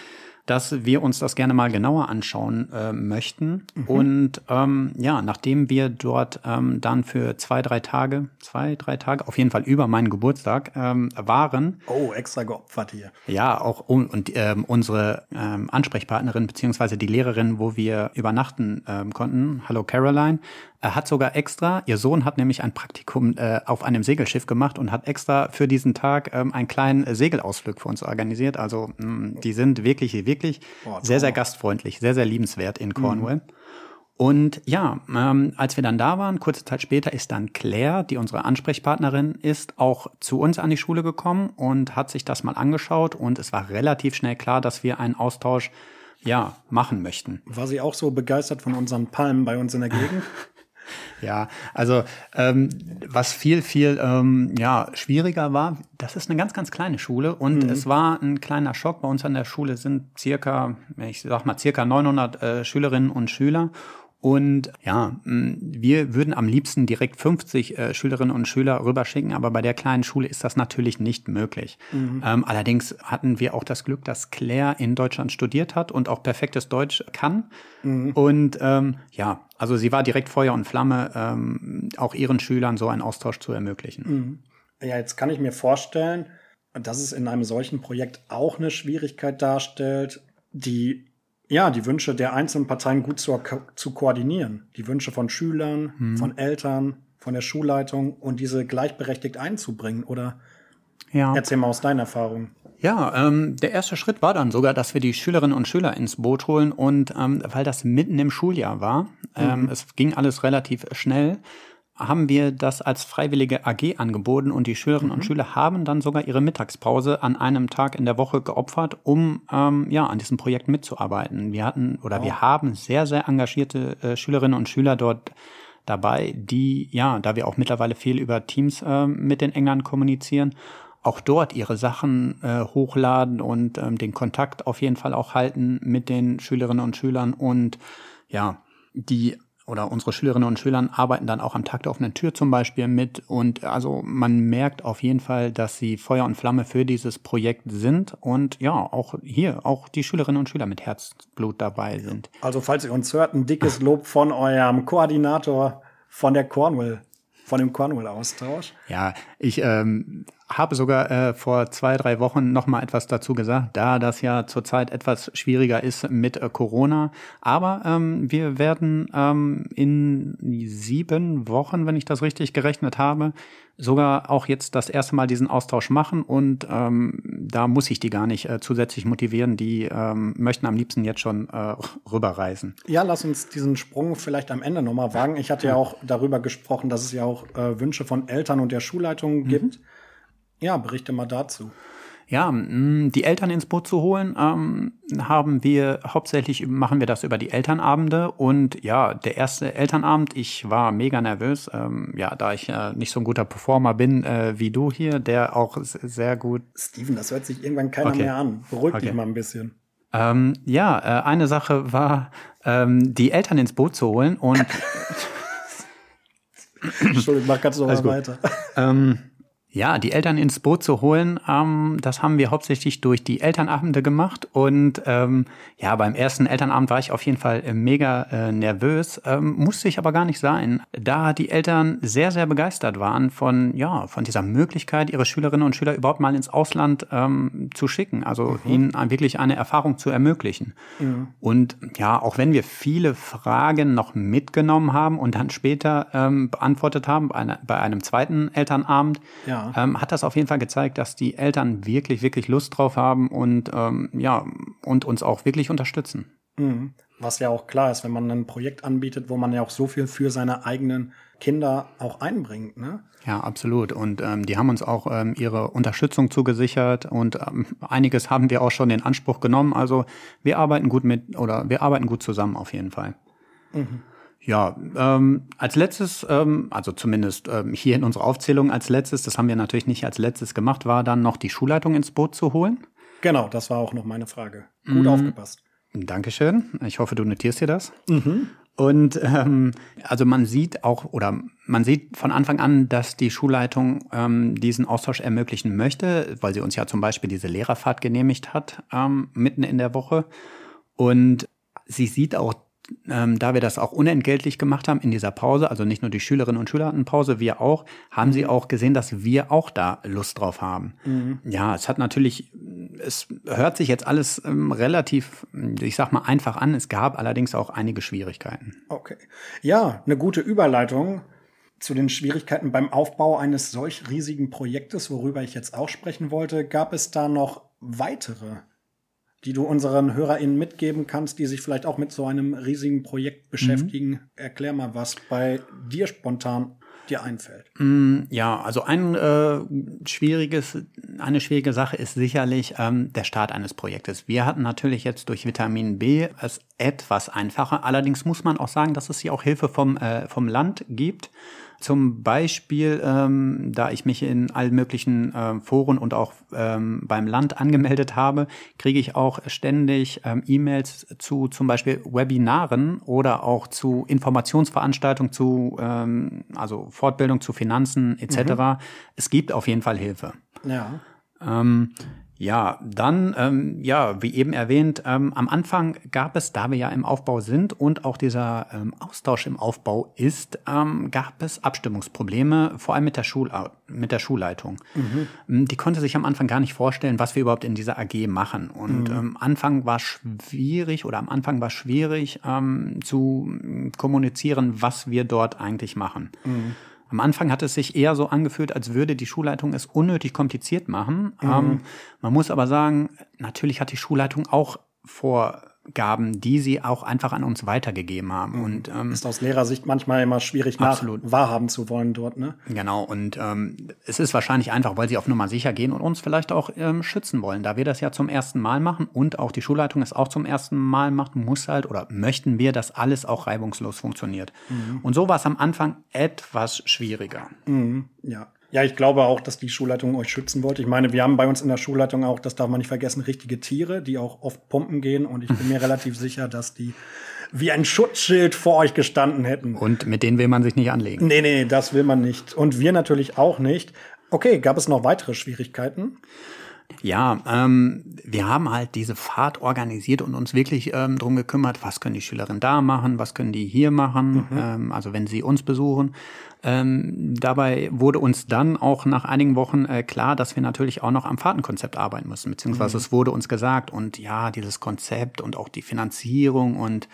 dass wir uns das gerne mal genauer anschauen äh, möchten. Und ähm, ja, nachdem wir dort ähm, dann für zwei, drei Tage, zwei, drei Tage, auf jeden Fall über meinen Geburtstag ähm, waren, Oh, extra geopfert hier. ja, auch um, und ähm, unsere ähm, Ansprechpartnerin beziehungsweise die Lehrerin, wo wir übernachten ähm, konnten, hallo Caroline, äh, hat sogar extra, ihr Sohn hat nämlich ein Praktikum äh, auf einem Segelschiff gemacht und hat extra für diesen Tag ähm, einen kleinen Segelausflug für uns organisiert. Also mh, die sind wirklich, wirklich Boah, sehr, sehr gastfreundlich, sehr, sehr liebenswert in Cornwall. Und ja, ähm, als wir dann da waren, kurze Zeit später ist dann Claire, die unsere Ansprechpartnerin ist, auch zu uns an die Schule gekommen und hat sich das mal angeschaut und es war relativ schnell klar, dass wir einen Austausch ja machen möchten. War sie auch so begeistert von unseren Palmen bei uns in der Gegend? Ja, also ähm, was viel, viel ähm, ja, schwieriger war, das ist eine ganz, ganz kleine Schule und es war ein kleiner Schock. Bei uns an der Schule sind circa, ich sag mal, circa 900 äh, Schülerinnen und Schüler. Und ja, wir würden am liebsten direkt 50 äh, Schülerinnen und Schüler rüberschicken, aber bei der kleinen Schule ist das natürlich nicht möglich. Ähm, allerdings hatten wir auch das Glück, dass Claire in Deutschland studiert hat und auch perfektes Deutsch kann. Und ähm, ja, also sie war direkt Feuer und Flamme, ähm, auch ihren Schülern so einen Austausch zu ermöglichen. Ja, jetzt kann ich mir vorstellen, dass es in einem solchen Projekt auch eine Schwierigkeit darstellt, die ja, die Wünsche der einzelnen Parteien gut zu, zu koordinieren. Die Wünsche von Schülern, von Eltern, von der Schulleitung und diese gleichberechtigt einzubringen. Oder Ja. erzähl mal aus deiner Erfahrung. Ja, ähm, der erste Schritt war dann sogar, dass wir die Schülerinnen und Schüler ins Boot holen und ähm, weil das mitten im Schuljahr war, ähm, es ging alles relativ schnell, haben wir das als freiwillige AG angeboten und die Schülerinnen und Schüler haben dann sogar ihre Mittagspause an einem Tag in der Woche geopfert, um ähm, ja an diesem Projekt mitzuarbeiten. Wir hatten oder wir haben sehr sehr engagierte äh, Schülerinnen und Schüler dort dabei, die ja, da wir auch mittlerweile viel über Teams äh, mit den Engländern kommunizieren, auch dort ihre Sachen äh, hochladen und ähm, den Kontakt auf jeden Fall auch halten mit den Schülerinnen und Schülern und ja, die oder unsere Schülerinnen und Schüler arbeiten dann auch am Tag der offenen Tür zum Beispiel mit und also man merkt auf jeden Fall, dass sie Feuer und Flamme für dieses Projekt sind und ja, auch hier, auch die Schülerinnen und Schüler mit Herzblut dabei sind. Also, falls ihr uns hört, ein dickes Lob von eurem Koordinator von der Cornwall, von dem Cornwall-Austausch. Ja, ich ähm, habe sogar äh, vor zwei, drei Wochen noch mal etwas dazu gesagt, da das ja zurzeit etwas schwieriger ist mit äh, Corona. Aber ähm, wir werden ähm, in sieben Wochen, wenn ich das richtig gerechnet habe, sogar auch jetzt das erste Mal diesen Austausch machen. Und ähm, da muss ich die gar nicht äh, zusätzlich motivieren. Die ähm, möchten am liebsten jetzt schon äh, rüberreisen. Ja, lass uns diesen Sprung vielleicht am Ende nochmal wagen. Ich hatte ja auch darüber gesprochen, dass es ja auch äh, Wünsche von Eltern und der Schulleitung gibt. Ja, berichte mal dazu. Ja, mh, die Eltern ins Boot zu holen, ähm, haben wir hauptsächlich machen wir das über die Elternabende und ja, der erste Elternabend, ich war mega nervös, ähm, ja, da ich äh, nicht so ein guter Performer bin äh, wie du hier, der auch sehr gut. Steven, das hört sich irgendwann keiner Okay. mehr an. Beruhig Okay. dich mal ein bisschen. Ähm, ja, äh, eine Sache war, ähm, die Eltern ins Boot zu holen und Entschuldigung, mach ganz normal weiter. Ja, die Eltern ins Boot zu holen, ähm, das haben wir hauptsächlich durch die Elternabende gemacht. Und ähm, ja, beim ersten Elternabend war ich auf jeden Fall äh, mega äh, nervös, ähm, musste ich aber gar nicht sein, da die Eltern sehr, sehr begeistert waren von ja von dieser Möglichkeit, ihre Schülerinnen und Schüler überhaupt mal ins Ausland ähm, zu schicken, also ihnen ein- wirklich eine Erfahrung zu ermöglichen. Und ja, auch wenn wir viele Fragen noch mitgenommen haben und dann später ähm, beantwortet haben bei, einer, bei einem zweiten Elternabend, Ja. Ähm, hat das auf jeden Fall gezeigt, dass die Eltern wirklich, wirklich Lust drauf haben und ähm, ja und uns auch wirklich unterstützen. Mhm. Was ja auch klar ist, wenn man ein Projekt anbietet, wo man ja auch so viel für seine eigenen Kinder auch einbringt, ne? Ja, absolut. Und ähm, die haben uns auch ähm, ihre Unterstützung zugesichert und ähm, einiges haben wir auch schon in Anspruch genommen. Also wir arbeiten gut mit oder wir arbeiten gut zusammen auf jeden Fall. Ja, ähm, als letztes, ähm, also zumindest ähm, hier in unserer Aufzählung als letztes, das haben wir natürlich nicht als letztes gemacht, war dann noch die Schulleitung ins Boot zu holen. Genau, das war auch noch meine Frage. Gut aufgepasst. Dankeschön. Ich hoffe, du notierst dir das. Und ähm, also man sieht auch oder man sieht von Anfang an, dass die Schulleitung ähm, diesen Austausch ermöglichen möchte, weil sie uns ja zum Beispiel diese Lehrerfahrt genehmigt hat ähm, mitten in der Woche. Und sie sieht auch, ähm, da wir das auch unentgeltlich gemacht haben in dieser Pause, also nicht nur die Schülerinnen und Schüler hatten Pause, wir auch, haben sie auch gesehen, dass wir auch da Lust drauf haben. Ja, es hat natürlich, es hört sich jetzt alles ähm, relativ, ich sag mal, einfach an. Es gab allerdings auch einige Schwierigkeiten. Okay. Ja, eine gute Überleitung zu den Schwierigkeiten beim Aufbau eines solch riesigen Projektes, worüber ich jetzt auch sprechen wollte. Gab es da noch weitere, die du unseren HörerInnen mitgeben kannst, die sich vielleicht auch mit so einem riesigen Projekt beschäftigen? Erklär mal, was bei dir spontan dir einfällt. Mm, Ja, also ein äh, schwieriges, eine schwierige Sache ist sicherlich ähm, der Start eines Projektes. Wir hatten natürlich jetzt durch Vitamin B es etwas einfacher. Allerdings muss man auch sagen, dass es hier auch Hilfe vom, äh, vom Land gibt. Zum Beispiel, ähm, da ich mich in allen möglichen ähm, Foren und auch ähm, beim Land angemeldet habe, kriege ich auch ständig ähm, E-Mails zu zum Beispiel Webinaren oder auch zu Informationsveranstaltungen zu, ähm, also Fortbildung zu Finanzen etc. Es gibt auf jeden Fall Hilfe. Ja. Ähm, ja, dann, ähm, ja, wie eben erwähnt, ähm, am Anfang gab es, da wir ja im Aufbau sind und auch dieser ähm, Austausch im Aufbau ist, ähm, gab es Abstimmungsprobleme, vor allem mit der, Schul mit der Schulleitung. Ähm, Die konnte sich am Anfang gar nicht vorstellen, was wir überhaupt in dieser AG machen. Und ähm, Anfang war schwierig oder am Anfang war schwierig ähm, zu ähm, kommunizieren, was wir dort eigentlich machen. Am Anfang hat es sich eher so angefühlt, als würde die Schulleitung es unnötig kompliziert machen. Ähm, man muss aber sagen, natürlich hat die Schulleitung auch Vorgaben, die sie auch einfach an uns weitergegeben haben. Und ähm, Ist aus Lehrersicht manchmal immer schwierig Absolut. nach wahrhaben zu wollen dort, ne? Genau, und ähm, es ist wahrscheinlich einfach, weil sie auf Nummer sicher gehen und uns vielleicht auch ähm, schützen wollen. Da wir das ja zum ersten Mal machen und auch die Schulleitung es auch zum ersten Mal macht, muss halt oder möchten wir, dass alles auch reibungslos funktioniert. Und so war es am Anfang etwas schwieriger. Ja. Ja, ich glaube auch, dass die Schulleitung euch schützen wollte. Ich meine, wir haben bei uns in der Schulleitung auch, das darf man nicht vergessen, richtige Tiere, die auch oft pumpen gehen. Und ich bin mir relativ sicher, dass die wie ein Schutzschild vor euch gestanden hätten. Und mit denen will man sich nicht anlegen. Nee, nee, das will man nicht. Und wir natürlich auch nicht. Okay, gab es noch weitere Schwierigkeiten? Ja, ähm, wir haben halt diese Fahrt organisiert und uns wirklich ähm, drum gekümmert, was können die Schülerinnen da machen, was können die hier machen, ähm, also wenn sie uns besuchen. Ähm, dabei wurde uns dann auch nach einigen Wochen äh, klar, dass wir natürlich auch noch am Fahrtenkonzept arbeiten müssen, beziehungsweise es wurde uns gesagt und ja, dieses Konzept und auch die Finanzierung und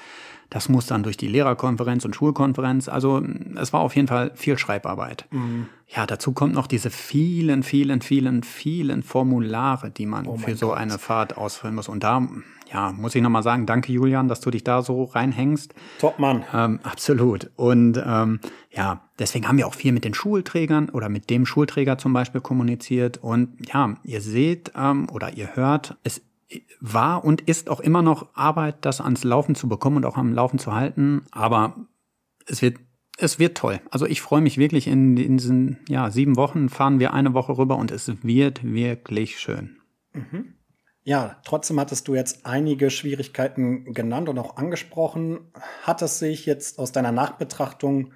Das muss dann durch die Lehrerkonferenz und Schulkonferenz. Also es war auf jeden Fall viel Schreibarbeit. Mhm. Ja, dazu kommt noch diese vielen, vielen, vielen, vielen Formulare, die man oh für so Gott. eine Fahrt ausfüllen muss. Und da, ja, muss ich nochmal sagen, danke Julian, dass du dich da so reinhängst. Top Mann. Ähm, absolut. Und ähm, ja, deswegen haben wir auch viel mit den Schulträgern oder mit dem Schulträger zum Beispiel kommuniziert. Und ja, ihr seht ähm, oder ihr hört, es war und ist auch immer noch Arbeit, das ans Laufen zu bekommen und auch am Laufen zu halten. Aber es wird, es wird toll. Also ich freue mich wirklich in, in diesen ja, sieben Wochen fahren wir eine Woche rüber und es wird wirklich schön. Mhm. Ja, trotzdem hattest du jetzt einige Schwierigkeiten genannt und auch angesprochen. Hat es sich jetzt aus deiner Nachbetrachtung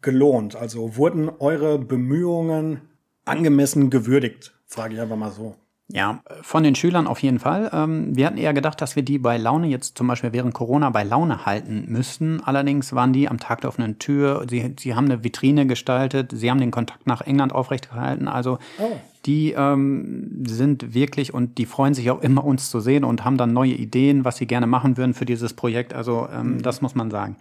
gelohnt? Also wurden eure Bemühungen angemessen gewürdigt? Frage ich einfach mal so. Ja, von den Schülern auf jeden Fall. Ähm, wir hatten eher gedacht, dass wir die bei Laune jetzt zum Beispiel während Corona bei Laune halten müssten. Allerdings waren die am Tag der offenen Tür. Sie, sie haben eine Vitrine gestaltet. Sie haben den Kontakt nach England aufrechtgehalten. Also oh. die ähm, sind wirklich und die freuen sich auch immer, uns zu sehen und haben dann neue Ideen, was sie gerne machen würden für dieses Projekt. Also ähm, mhm. das muss man sagen.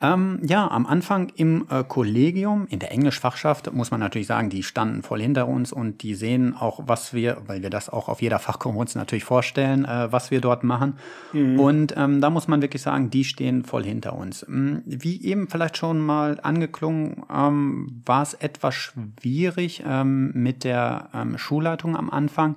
Ähm, ja, am Anfang im äh, Kollegium, in der Englischfachschaft, muss man natürlich sagen, die standen voll hinter uns und die sehen auch, was wir, weil wir das auch auf jeder Fachkonferenz natürlich vorstellen, äh, was wir dort machen. Mhm. Und ähm, da muss man wirklich sagen, die stehen voll hinter uns. Ähm, wie eben vielleicht schon mal angeklungen, ähm, war es etwas schwierig ähm, mit der ähm, Schulleitung am Anfang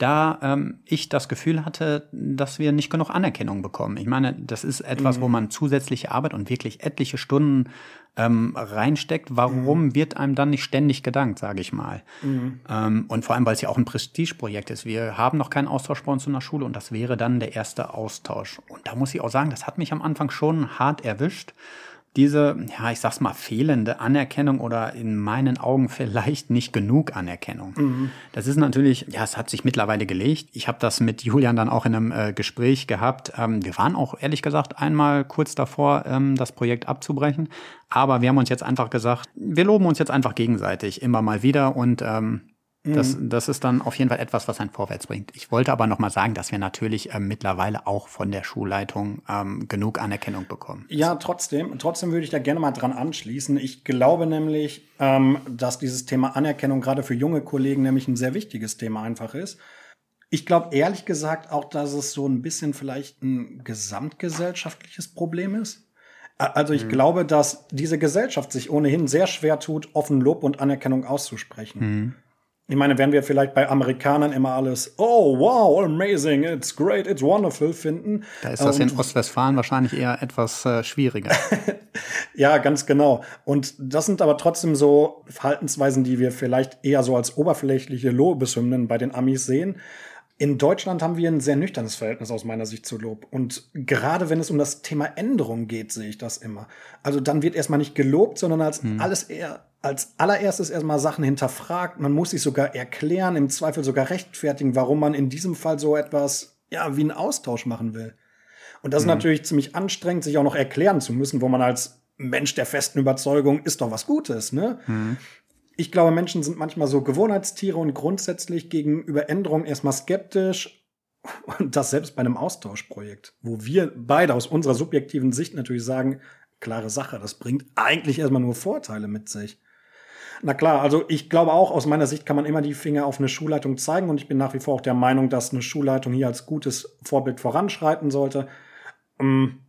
da ähm, ich das Gefühl hatte, dass wir nicht genug Anerkennung bekommen. Ich meine, das ist etwas, mhm. wo man zusätzliche Arbeit und wirklich etliche Stunden ähm, reinsteckt. Warum mhm. wird einem dann nicht ständig gedankt, sage ich mal? Mhm. Ähm, und vor allem, weil es ja auch ein Prestigeprojekt ist. Wir haben noch keinen Austausch bei uns in der Schule und das wäre dann der erste Austausch. Und da muss ich auch sagen, das hat mich am Anfang schon hart erwischt diese, ja, ich sag's mal, fehlende Anerkennung oder in meinen Augen vielleicht nicht genug Anerkennung. Mhm. Das ist natürlich, ja, es hat sich mittlerweile gelegt. Ich habe das mit Julian dann auch in einem äh, Gespräch gehabt. Ähm, wir waren auch ehrlich gesagt einmal kurz davor, ähm, das Projekt abzubrechen. Aber wir haben uns jetzt einfach gesagt, wir loben uns jetzt einfach gegenseitig immer mal wieder und ähm, das, mhm. das ist dann auf jeden Fall etwas, was einen vorwärts bringt. Ich wollte aber noch mal sagen, dass wir natürlich ähm, mittlerweile auch von der Schulleitung ähm, genug Anerkennung bekommen. Ja, trotzdem. Trotzdem würde ich da gerne mal dran anschließen. Ich glaube nämlich, ähm, dass dieses Thema Anerkennung gerade für junge Kollegen nämlich ein sehr wichtiges Thema einfach ist. Ich glaube ehrlich gesagt auch, dass es so ein bisschen vielleicht ein gesamtgesellschaftliches Problem ist. Also ich mhm. glaube, dass diese Gesellschaft sich ohnehin sehr schwer tut, offen Lob und Anerkennung auszusprechen. Mhm. Ich meine, wenn wir vielleicht bei Amerikanern immer alles, oh wow, amazing, it's great, it's wonderful finden. Da ist das und, in Ostwestfalen wahrscheinlich eher etwas äh, schwieriger. ja, ganz genau. Und das sind aber trotzdem so Verhaltensweisen, die wir vielleicht eher so als oberflächliche Lobeshymnen bei den Amis sehen. In Deutschland haben wir ein sehr nüchternes Verhältnis aus meiner Sicht zu Lob. Und gerade wenn es um das Thema Änderung geht, sehe ich das immer. Also dann wird erstmal nicht gelobt, sondern als hm. alles eher als allererstes erstmal Sachen hinterfragt. Man muss sich sogar erklären, im Zweifel sogar rechtfertigen, warum man in diesem Fall so etwas, ja, wie einen Austausch machen will. Und das mhm. ist natürlich ziemlich anstrengend, sich auch noch erklären zu müssen, wo man als Mensch der festen Überzeugung ist doch was Gutes, ne? Mhm. Ich glaube, Menschen sind manchmal so Gewohnheitstiere und grundsätzlich gegenüber Änderungen erstmal skeptisch. Und das selbst bei einem Austauschprojekt, wo wir beide aus unserer subjektiven Sicht natürlich sagen, klare Sache, das bringt eigentlich erstmal nur Vorteile mit sich. Na klar, also ich glaube auch, aus meiner Sicht kann man immer die Finger auf eine Schulleitung zeigen und ich bin nach wie vor auch der Meinung, dass eine Schulleitung hier als gutes Vorbild voranschreiten sollte. Ähm,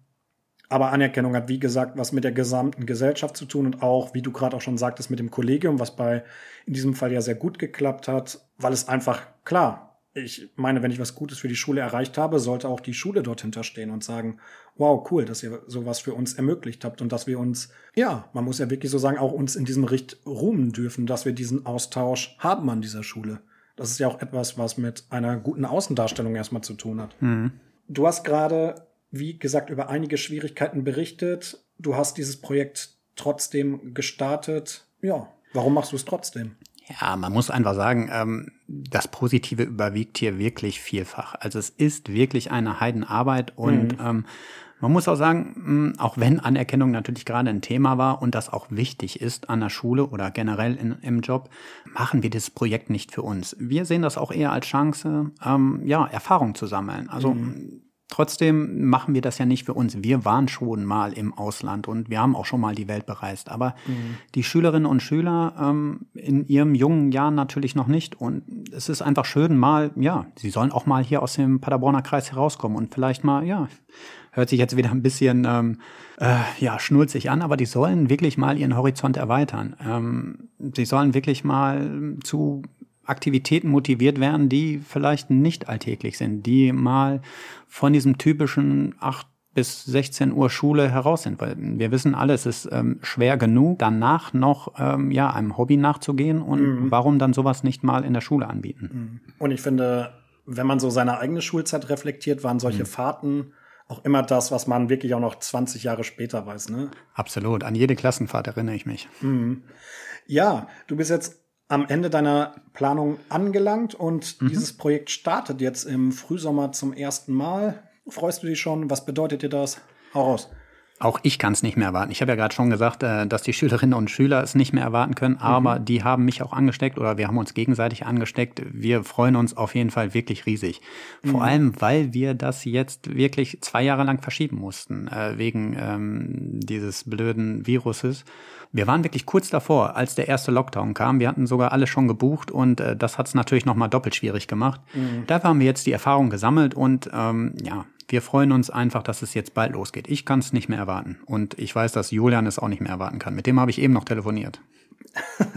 aber Anerkennung hat, wie gesagt, was mit der gesamten Gesellschaft zu tun und auch, wie du gerade auch schon sagtest, mit dem Kollegium, was bei in diesem Fall ja sehr gut geklappt hat, weil es einfach klar ich meine, wenn ich was Gutes für die Schule erreicht habe, sollte auch die Schule dort hinterstehen und sagen, wow, cool, dass ihr sowas für uns ermöglicht habt und dass wir uns, ja, man muss ja wirklich so sagen, auch uns in diesem Richt ruhen dürfen, dass wir diesen Austausch haben an dieser Schule. Das ist ja auch etwas, was mit einer guten Außendarstellung erstmal zu tun hat. Mhm. Du hast gerade, wie gesagt, über einige Schwierigkeiten berichtet. Du hast dieses Projekt trotzdem gestartet. Ja, warum machst du es trotzdem? Ja, man muss einfach sagen, ähm, das Positive überwiegt hier wirklich vielfach. Also es ist wirklich eine Heidenarbeit und mhm. ähm, man muss auch sagen, auch wenn Anerkennung natürlich gerade ein Thema war und das auch wichtig ist an der Schule oder generell in, im Job, machen wir das Projekt nicht für uns. Wir sehen das auch eher als Chance, ähm, ja, Erfahrung zu sammeln. Also mhm Trotzdem machen wir das ja nicht für uns. Wir waren schon mal im Ausland und wir haben auch schon mal die Welt bereist. Aber mhm. die Schülerinnen und Schüler ähm, in ihrem jungen Jahren natürlich noch nicht. Und es ist einfach schön, mal, ja, sie sollen auch mal hier aus dem Paderborner Kreis herauskommen und vielleicht mal, ja, hört sich jetzt wieder ein bisschen ähm, äh, ja, schnulzig an, aber die sollen wirklich mal ihren Horizont erweitern. Ähm, sie sollen wirklich mal zu Aktivitäten motiviert werden, die vielleicht nicht alltäglich sind, die mal von diesem typischen 8 bis 16 Uhr Schule heraus sind, weil wir wissen alle, es ist ähm, schwer genug, danach noch ähm, ja einem Hobby nachzugehen und mhm. warum dann sowas nicht mal in der Schule anbieten? Mhm. Und ich finde, wenn man so seine eigene Schulzeit reflektiert, waren solche mhm. Fahrten auch immer das, was man wirklich auch noch 20 Jahre später weiß, ne? Absolut. An jede Klassenfahrt erinnere ich mich. Mhm. Ja, du bist jetzt am Ende deiner Planung angelangt und mhm. dieses Projekt startet jetzt im Frühsommer zum ersten Mal. Freust du dich schon? Was bedeutet dir das? Hau raus. Auch ich kann es nicht mehr erwarten. Ich habe ja gerade schon gesagt, äh, dass die Schülerinnen und Schüler es nicht mehr erwarten können, mhm. aber mhm. die haben mich auch angesteckt oder wir haben uns gegenseitig angesteckt. Wir freuen uns auf jeden Fall wirklich riesig. Vor mhm. allem, weil wir das jetzt wirklich zwei Jahre lang verschieben mussten, äh, wegen ähm, dieses blöden Viruses. Wir waren wirklich kurz davor, als der erste Lockdown kam. Wir hatten sogar alle schon gebucht und äh, das hat es natürlich nochmal doppelt schwierig gemacht. Mhm. Dafür haben wir jetzt die Erfahrung gesammelt und ähm, ja, wir freuen uns einfach, dass es jetzt bald losgeht. Ich kann es nicht mehr erwarten. Und ich weiß, dass Julian es auch nicht mehr erwarten kann. Mit dem habe ich eben noch telefoniert.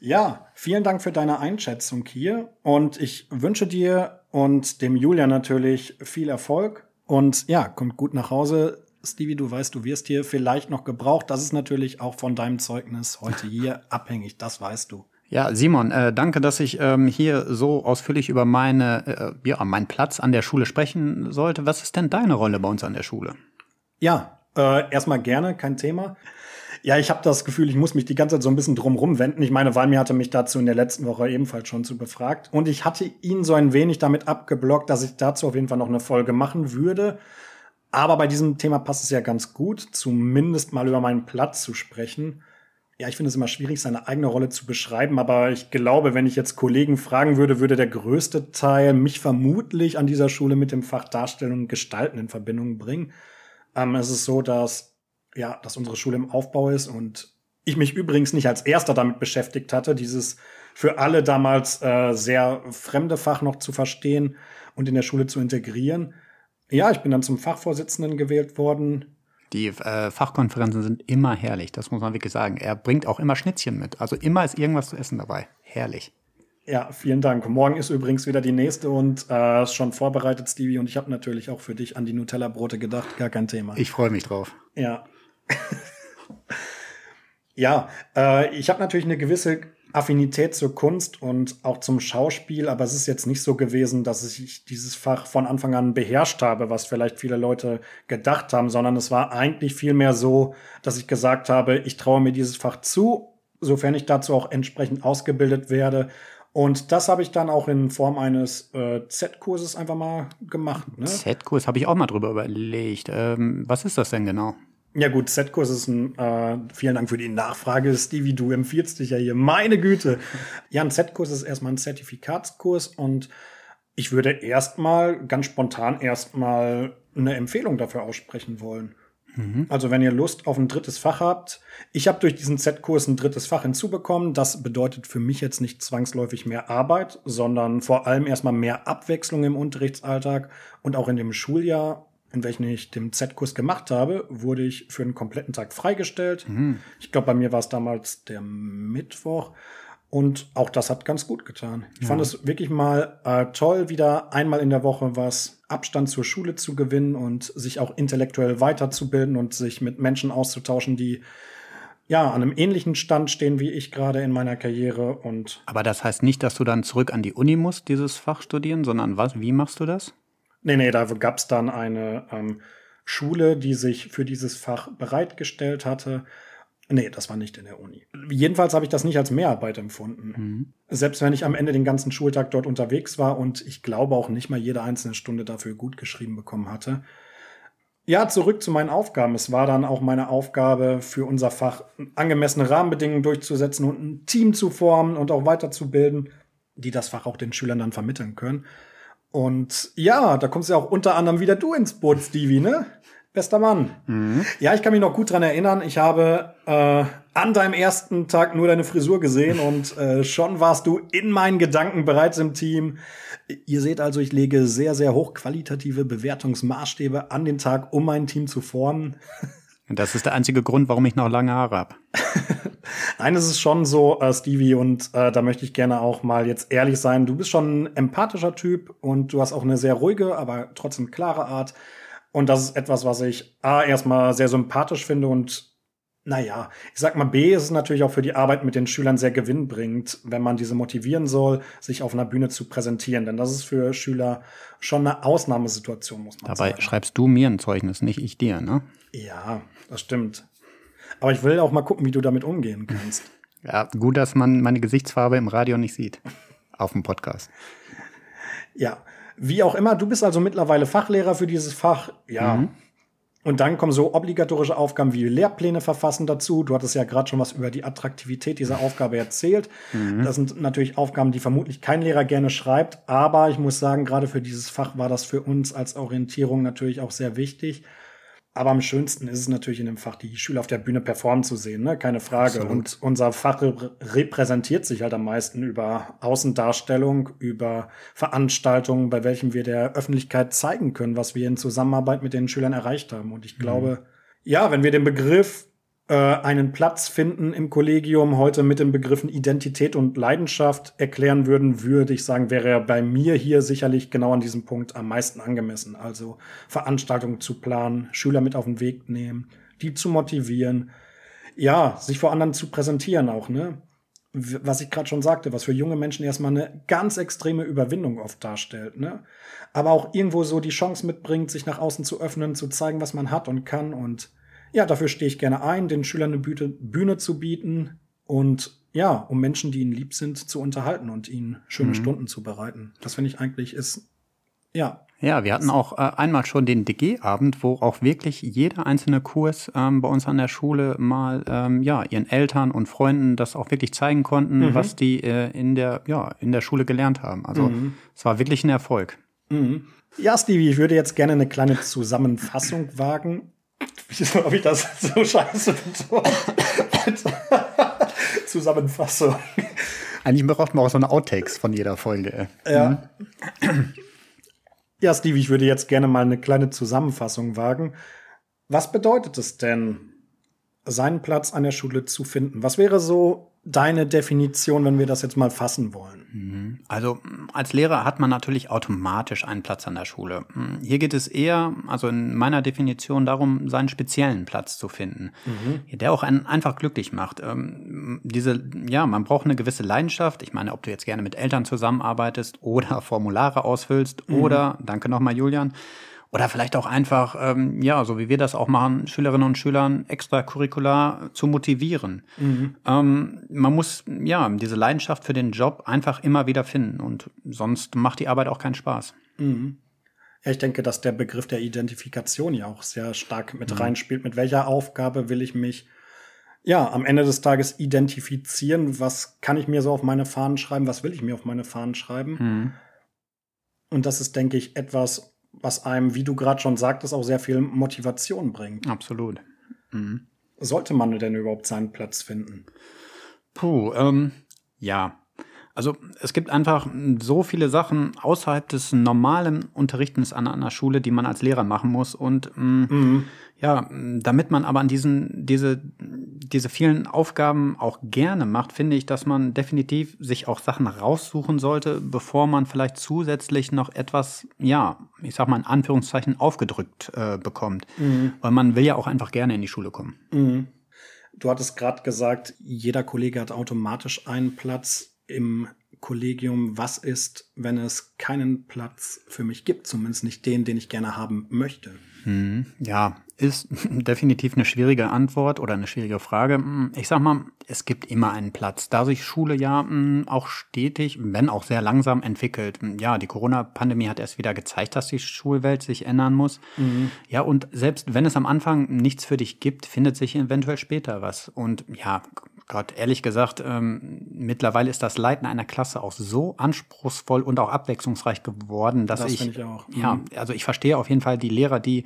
ja, vielen Dank für deine Einschätzung hier. Und ich wünsche dir und dem Julian natürlich viel Erfolg. Und ja, kommt gut nach Hause. Stevie, du weißt, du wirst hier vielleicht noch gebraucht. Das ist natürlich auch von deinem Zeugnis heute hier abhängig. Das weißt du. Ja, Simon, äh, danke, dass ich ähm, hier so ausführlich über meine, äh, ja, meinen Platz an der Schule sprechen sollte. Was ist denn deine Rolle bei uns an der Schule? Ja, äh, erstmal gerne, kein Thema. Ja, ich habe das Gefühl, ich muss mich die ganze Zeit so ein bisschen drumrum wenden. Ich meine, Walmi hatte mich dazu in der letzten Woche ebenfalls schon zu befragt. Und ich hatte ihn so ein wenig damit abgeblockt, dass ich dazu auf jeden Fall noch eine Folge machen würde. Aber bei diesem Thema passt es ja ganz gut, zumindest mal über meinen Platz zu sprechen. Ja, ich finde es immer schwierig, seine eigene Rolle zu beschreiben, aber ich glaube, wenn ich jetzt Kollegen fragen würde, würde der größte Teil mich vermutlich an dieser Schule mit dem Fach Darstellung und Gestalten in Verbindung bringen. Ähm, es ist so, dass, ja, dass unsere Schule im Aufbau ist und ich mich übrigens nicht als erster damit beschäftigt hatte, dieses für alle damals äh, sehr fremde Fach noch zu verstehen und in der Schule zu integrieren. Ja, ich bin dann zum Fachvorsitzenden gewählt worden. Die äh, Fachkonferenzen sind immer herrlich, das muss man wirklich sagen. Er bringt auch immer Schnitzchen mit. Also immer ist irgendwas zu essen dabei. Herrlich. Ja, vielen Dank. Morgen ist übrigens wieder die nächste und äh, ist schon vorbereitet, Stevie. Und ich habe natürlich auch für dich an die Nutella-Brote gedacht. Gar kein Thema. Ich freue mich drauf. Ja. ja, äh, ich habe natürlich eine gewisse Affinität zur Kunst und auch zum Schauspiel, aber es ist jetzt nicht so gewesen, dass ich dieses Fach von Anfang an beherrscht habe, was vielleicht viele Leute gedacht haben, sondern es war eigentlich vielmehr so, dass ich gesagt habe, ich traue mir dieses Fach zu, sofern ich dazu auch entsprechend ausgebildet werde. Und das habe ich dann auch in Form eines äh, Z-Kurses einfach mal gemacht. Ne? Z-Kurs habe ich auch mal drüber überlegt. Ähm, was ist das denn genau? Ja gut, Z-Kurs ist ein, äh, vielen Dank für die Nachfrage, Stevie, du empfiehlst dich ja hier, meine Güte. Ja, ein Z-Kurs ist erstmal ein Zertifikatskurs und ich würde erstmal, ganz spontan erstmal eine Empfehlung dafür aussprechen wollen. Mhm. Also wenn ihr Lust auf ein drittes Fach habt, ich habe durch diesen Z-Kurs ein drittes Fach hinzubekommen. Das bedeutet für mich jetzt nicht zwangsläufig mehr Arbeit, sondern vor allem erstmal mehr Abwechslung im Unterrichtsalltag und auch in dem Schuljahr in welchen ich den Z-Kurs gemacht habe, wurde ich für einen kompletten Tag freigestellt. Mhm. Ich glaube, bei mir war es damals der Mittwoch. Und auch das hat ganz gut getan. Ich ja. fand es wirklich mal äh, toll, wieder einmal in der Woche was Abstand zur Schule zu gewinnen und sich auch intellektuell weiterzubilden und sich mit Menschen auszutauschen, die ja an einem ähnlichen Stand stehen wie ich gerade in meiner Karriere. Und Aber das heißt nicht, dass du dann zurück an die Uni musst, dieses Fach studieren, sondern was? Wie machst du das? Nee, nee, da gab es dann eine ähm, Schule, die sich für dieses Fach bereitgestellt hatte. Nee, das war nicht in der Uni. Jedenfalls habe ich das nicht als Mehrarbeit empfunden. Mhm. Selbst wenn ich am Ende den ganzen Schultag dort unterwegs war und ich glaube auch nicht mal jede einzelne Stunde dafür gut geschrieben bekommen hatte. Ja, zurück zu meinen Aufgaben. Es war dann auch meine Aufgabe für unser Fach, angemessene Rahmenbedingungen durchzusetzen und ein Team zu formen und auch weiterzubilden, die das Fach auch den Schülern dann vermitteln können. Und ja, da kommst ja auch unter anderem wieder du ins Boot, Stevie, ne? Bester Mann. Mhm. Ja, ich kann mich noch gut dran erinnern. Ich habe äh, an deinem ersten Tag nur deine Frisur gesehen und äh, schon warst du in meinen Gedanken bereits im Team. Ihr seht also, ich lege sehr, sehr hochqualitative Bewertungsmaßstäbe an den Tag, um mein Team zu formen. Das ist der einzige Grund, warum ich noch lange Haare habe. Nein, es ist schon so, äh, Stevie, und äh, da möchte ich gerne auch mal jetzt ehrlich sein. Du bist schon ein empathischer Typ und du hast auch eine sehr ruhige, aber trotzdem klare Art. Und das ist etwas, was ich A, erstmal sehr sympathisch finde und naja, ich sag mal, B ist es natürlich auch für die Arbeit mit den Schülern sehr gewinnbringend, wenn man diese motivieren soll, sich auf einer Bühne zu präsentieren. Denn das ist für Schüler schon eine Ausnahmesituation, muss man Dabei sagen. Dabei schreibst du mir ein Zeugnis, nicht ich dir, ne? Ja, das stimmt. Aber ich will auch mal gucken, wie du damit umgehen kannst. Ja, gut, dass man meine Gesichtsfarbe im Radio nicht sieht. Auf dem Podcast. Ja, wie auch immer, du bist also mittlerweile Fachlehrer für dieses Fach. Ja. Mhm. Und dann kommen so obligatorische Aufgaben wie Lehrpläne verfassen dazu. Du hattest ja gerade schon was über die Attraktivität dieser Aufgabe erzählt. Mhm. Das sind natürlich Aufgaben, die vermutlich kein Lehrer gerne schreibt. Aber ich muss sagen, gerade für dieses Fach war das für uns als Orientierung natürlich auch sehr wichtig. Aber am schönsten ist es natürlich in dem Fach, die Schüler auf der Bühne performen zu sehen, ne? keine Frage. Absolut. Und unser Fach repräsentiert sich halt am meisten über Außendarstellung, über Veranstaltungen, bei welchen wir der Öffentlichkeit zeigen können, was wir in Zusammenarbeit mit den Schülern erreicht haben. Und ich mhm. glaube, ja, wenn wir den Begriff äh, einen Platz finden im Kollegium heute mit den Begriffen Identität und Leidenschaft erklären würden, würde ich sagen, wäre er bei mir hier sicherlich genau an diesem Punkt am meisten angemessen. Also Veranstaltungen zu planen, Schüler mit auf den Weg nehmen, die zu motivieren, ja, sich vor anderen zu präsentieren auch, ne? was ich gerade schon sagte, was für junge Menschen erstmal eine ganz extreme Überwindung oft darstellt, ne? Aber auch irgendwo so die Chance mitbringt, sich nach außen zu öffnen, zu zeigen, was man hat und kann und ja, dafür stehe ich gerne ein, den Schülern eine Bühne, zu bieten und ja, um Menschen, die ihnen lieb sind, zu unterhalten und ihnen schöne mhm. Stunden zu bereiten. Das finde ich eigentlich ist, ja. Ja, wir hatten auch äh, einmal schon den DG-Abend, wo auch wirklich jeder einzelne Kurs ähm, bei uns an der Schule mal ähm, ja ihren Eltern und Freunden das auch wirklich zeigen konnten, mhm. was die äh, in der ja in der Schule gelernt haben. Also mhm. es war wirklich ein Erfolg. Mhm. Ja, Stevie, ich würde jetzt gerne eine kleine Zusammenfassung wagen Wieso habe ich das so scheiße? Zusammenfassung. Eigentlich braucht man auch so eine Outtakes von jeder Folge. Ja. Mhm. Ja, Steve, ich würde jetzt gerne mal eine kleine Zusammenfassung wagen. Was bedeutet es denn, seinen Platz an der Schule zu finden? Was wäre so deine Definition, wenn wir das jetzt mal fassen wollen? Mhm. Also als Lehrer hat man natürlich automatisch einen Platz an der Schule. Mhm. Hier geht es eher, also in meiner Definition, darum, seinen speziellen Platz zu finden, mhm. der auch einen einfach glücklich macht. Ähm, diese, ja, man braucht eine gewisse Leidenschaft. Ich meine, ob du jetzt gerne mit Eltern zusammenarbeitest oder Formulare ausfüllst mhm. oder, danke nochmal Julian, oder vielleicht auch einfach, ähm, ja, so wie wir das auch machen, Schülerinnen und Schülern extracurricular zu motivieren. Mhm. Ähm, man muss, ja, diese Leidenschaft für den Job einfach immer wieder finden und sonst macht die Arbeit auch keinen Spaß. Mhm. Ja, ich denke, dass der Begriff der Identifikation ja auch sehr stark mit mhm. reinspielt. Mit welcher Aufgabe will ich mich ja, am Ende des Tages identifizieren, was kann ich mir so auf meine Fahnen schreiben, was will ich mir auf meine Fahnen schreiben. Mhm. Und das ist, denke ich, etwas, was einem, wie du gerade schon sagtest, auch sehr viel Motivation bringt. Absolut. Mhm. Sollte man denn überhaupt seinen Platz finden? Puh, ähm, ja. Also es gibt einfach so viele Sachen außerhalb des normalen Unterrichtens an einer Schule, die man als Lehrer machen muss. Und ähm, mhm. Ja, damit man aber an diesen, diese, diese vielen Aufgaben auch gerne macht, finde ich, dass man definitiv sich auch Sachen raussuchen sollte, bevor man vielleicht zusätzlich noch etwas, ja, ich sag mal in Anführungszeichen, aufgedrückt äh, bekommt. Mhm. Weil man will ja auch einfach gerne in die Schule kommen. Mhm. Du hattest gerade gesagt, jeder Kollege hat automatisch einen Platz im Kollegium, was ist, wenn es keinen Platz für mich gibt, zumindest nicht den, den ich gerne haben möchte. Hm, ja, ist definitiv eine schwierige Antwort oder eine schwierige Frage. Hm, ich sag mal, es gibt immer einen Platz, da sich Schule ja hm, auch stetig, wenn auch sehr langsam entwickelt. Hm, ja, die Corona-Pandemie hat erst wieder gezeigt, dass die Schulwelt sich ändern muss. Mhm. Ja, und selbst wenn es am Anfang nichts für dich gibt, findet sich eventuell später was. Und ja, Gott, ehrlich gesagt, ähm, mittlerweile ist das Leiten einer Klasse auch so anspruchsvoll und auch abwechslungsreich geworden, dass Das ich, ich auch. ja, Mhm. also ich verstehe auf jeden Fall die Lehrer, die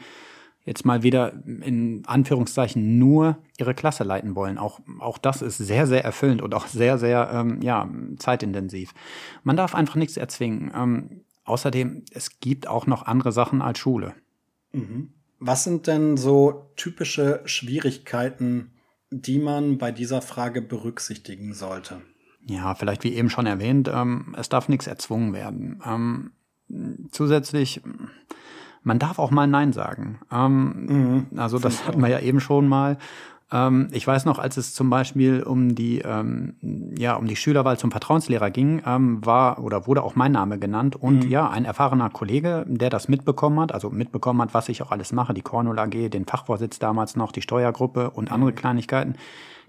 jetzt mal wieder in Anführungszeichen nur ihre Klasse leiten wollen. Auch, auch das ist sehr, sehr erfüllend und auch sehr, sehr ähm, ja, zeitintensiv. Man darf einfach nichts erzwingen. Ähm, außerdem, es gibt auch noch andere Sachen als Schule. Was sind denn so typische Schwierigkeiten, die man bei dieser Frage berücksichtigen sollte? Ja, vielleicht wie eben schon erwähnt, ähm, es darf nichts erzwungen werden. Ähm, zusätzlich, man darf auch mal Nein sagen. Ähm, also das hatten wir ja eben schon mal. Ähm, ich weiß noch, als es zum Beispiel um die, ähm, ja, um die Schülerwahl zum Vertrauenslehrer ging, ähm, war oder wurde auch mein Name genannt. Und ja, ein erfahrener Kollege, der das mitbekommen hat, also mitbekommen hat, was ich auch alles mache, die Cornwall AG, den Fachvorsitz damals noch, die Steuergruppe und andere Kleinigkeiten,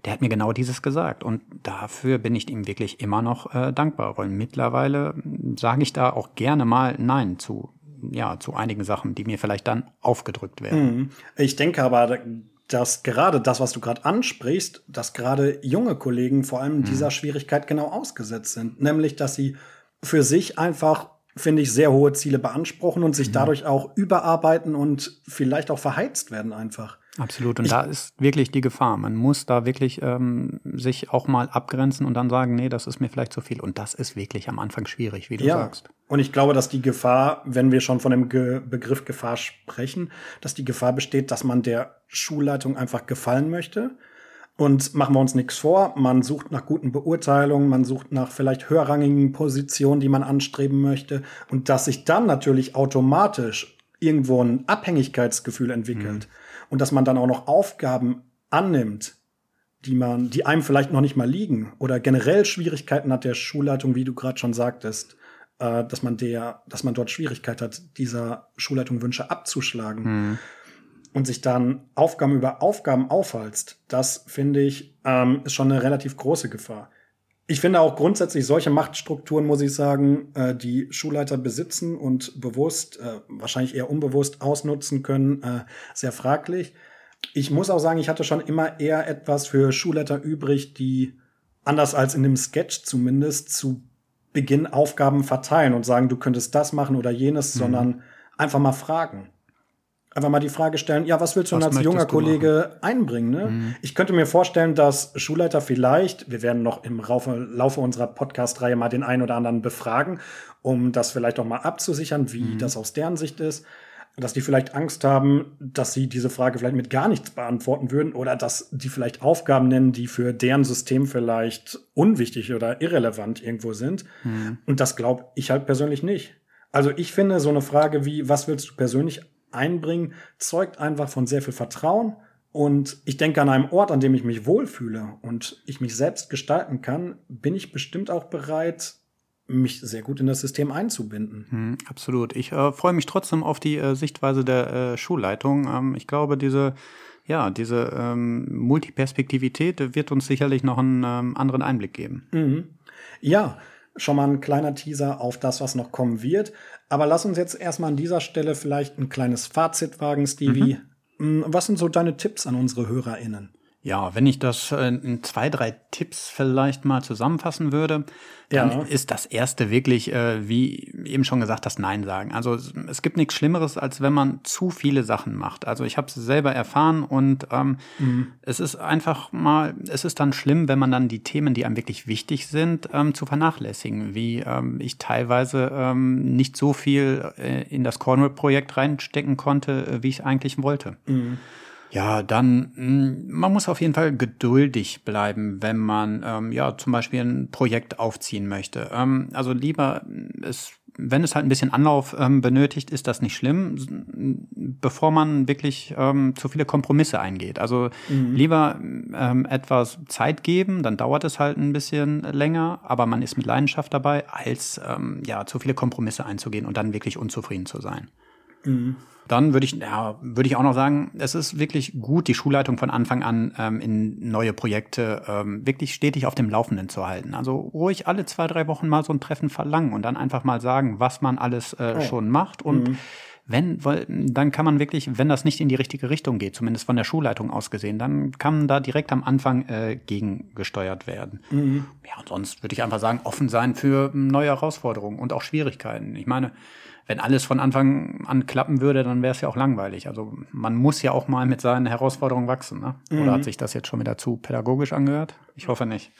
der hat mir genau dieses gesagt. Und dafür bin ich ihm wirklich immer noch äh, dankbar. Weil mittlerweile sage ich da auch gerne mal Nein zu, ja, zu einigen Sachen, die mir vielleicht dann aufgedrückt werden. Ich denke aber, dass gerade das, was du gerade ansprichst, dass gerade junge Kollegen vor allem dieser Schwierigkeit genau ausgesetzt sind. Nämlich, dass sie für sich einfach, finde ich, sehr hohe Ziele beanspruchen und sich dadurch auch überarbeiten und vielleicht auch verheizt werden einfach. Absolut. Und da ist wirklich die Gefahr. Man muss da wirklich ähm, sich auch mal abgrenzen und dann sagen, nee, das ist mir vielleicht zu viel. Und das ist wirklich am Anfang schwierig, wie du sagst. Und ich glaube, dass die Gefahr, wenn wir schon von dem Ge Begriff Gefahr sprechen, dass die Gefahr besteht, dass man der Schulleitung einfach gefallen möchte. Und machen wir uns nichts vor, man sucht nach guten Beurteilungen, man sucht nach vielleicht höherrangigen Positionen, die man anstreben möchte. Und dass sich dann natürlich automatisch irgendwo ein Abhängigkeitsgefühl entwickelt. Und dass man dann auch noch Aufgaben annimmt, die man, die einem vielleicht noch nicht mal liegen oder generell Schwierigkeiten hat der Schulleitung, wie du gerade schon sagtest, äh, dass man der, dass man dort Schwierigkeit hat, dieser Schulleitung Wünsche abzuschlagen und sich dann Aufgaben über Aufgaben aufhalst, das finde ich ähm, ist schon eine relativ große Gefahr. Ich finde auch grundsätzlich solche Machtstrukturen, muss ich sagen, äh, die Schulleiter besitzen und bewusst, äh, wahrscheinlich eher unbewusst ausnutzen können, äh, sehr fraglich. Ich muss auch sagen, ich hatte schon immer eher etwas für Schulleiter übrig, die anders als in dem Sketch zumindest zu Beginn Aufgaben verteilen und sagen, du könntest das machen oder jenes, sondern einfach mal fragen. Einfach mal die Frage stellen, ja, was willst du Was denn als junger Kollege einbringen? Ne? Ich könnte mir vorstellen, dass Schulleiter vielleicht, wir werden noch im Laufe, Laufe unserer Podcast-Reihe mal den einen oder anderen befragen, um das vielleicht auch mal abzusichern, wie das aus deren Sicht ist, dass die vielleicht Angst haben, dass sie diese Frage vielleicht mit gar nichts beantworten würden oder dass die vielleicht Aufgaben nennen, die für deren System vielleicht unwichtig oder irrelevant irgendwo sind. Und das glaube ich halt persönlich nicht. Also ich finde, so eine Frage wie, was willst du persönlich einbringen, zeugt einfach von sehr viel Vertrauen. Und ich denke, an einem Ort, an dem ich mich wohlfühle und ich mich selbst gestalten kann, bin ich bestimmt auch bereit, mich sehr gut in das System einzubinden. Hm, absolut. Ich äh, freue mich trotzdem auf die äh, Sichtweise der äh, Schulleitung. Ähm, ich glaube, diese, ja, diese ähm, Multiperspektivität wird uns sicherlich noch einen ähm, anderen Einblick geben. Ja, schon mal ein kleiner Teaser auf das, was noch kommen wird. Aber lass uns jetzt erstmal an dieser Stelle vielleicht ein kleines Fazit wagen, Stevie. Mm, Was sind so deine Tipps an unsere HörerInnen? Ja, wenn ich das äh, in zwei, drei Tipps vielleicht mal zusammenfassen würde, dann Ja. ist das erste wirklich, äh, wie eben schon gesagt, das Nein sagen. Also es, gibt nichts Schlimmeres, als wenn man zu viele Sachen macht. Also ich habe es selber erfahren und ähm, es ist einfach mal, es ist dann schlimm, wenn man dann die Themen, die einem wirklich wichtig sind, ähm, zu vernachlässigen. Wie ähm, ich teilweise ähm, nicht so viel äh, in das Cornwall-Projekt reinstecken konnte, äh, wie ich eigentlich wollte. Ja, dann, mh, man muss auf jeden Fall geduldig bleiben, wenn man ähm, ja zum Beispiel ein Projekt aufziehen möchte. Ähm, also lieber, es, wenn es halt ein bisschen Anlauf ähm, benötigt, ist das nicht schlimm, s- bevor man wirklich ähm, zu viele Kompromisse eingeht. Also lieber ähm, etwas Zeit geben, dann dauert es halt ein bisschen länger, aber man ist mit Leidenschaft dabei, als ähm, ja zu viele Kompromisse einzugehen und dann wirklich unzufrieden zu sein. Dann würde ich, ja, würde ich auch noch sagen, es ist wirklich gut, die Schulleitung von Anfang an ähm, in neue Projekte ähm, wirklich stetig auf dem Laufenden zu halten. Also ruhig alle zwei, drei Wochen mal so ein Treffen verlangen und dann einfach mal sagen, was man alles äh, oh. schon macht und mhm. Wenn, weil, dann kann man wirklich, wenn das nicht in die richtige Richtung geht, zumindest von der Schulleitung aus gesehen, dann kann da direkt am Anfang äh, gegengesteuert werden. Mhm. Ja, und sonst würde ich einfach sagen, offen sein für neue Herausforderungen und auch Schwierigkeiten. Ich meine, wenn alles von Anfang an klappen würde, dann wäre es ja auch langweilig. Also man muss ja auch mal mit seinen Herausforderungen wachsen. Ne? Oder mhm. hat sich das jetzt schon wieder zu pädagogisch angehört? Ich hoffe nicht.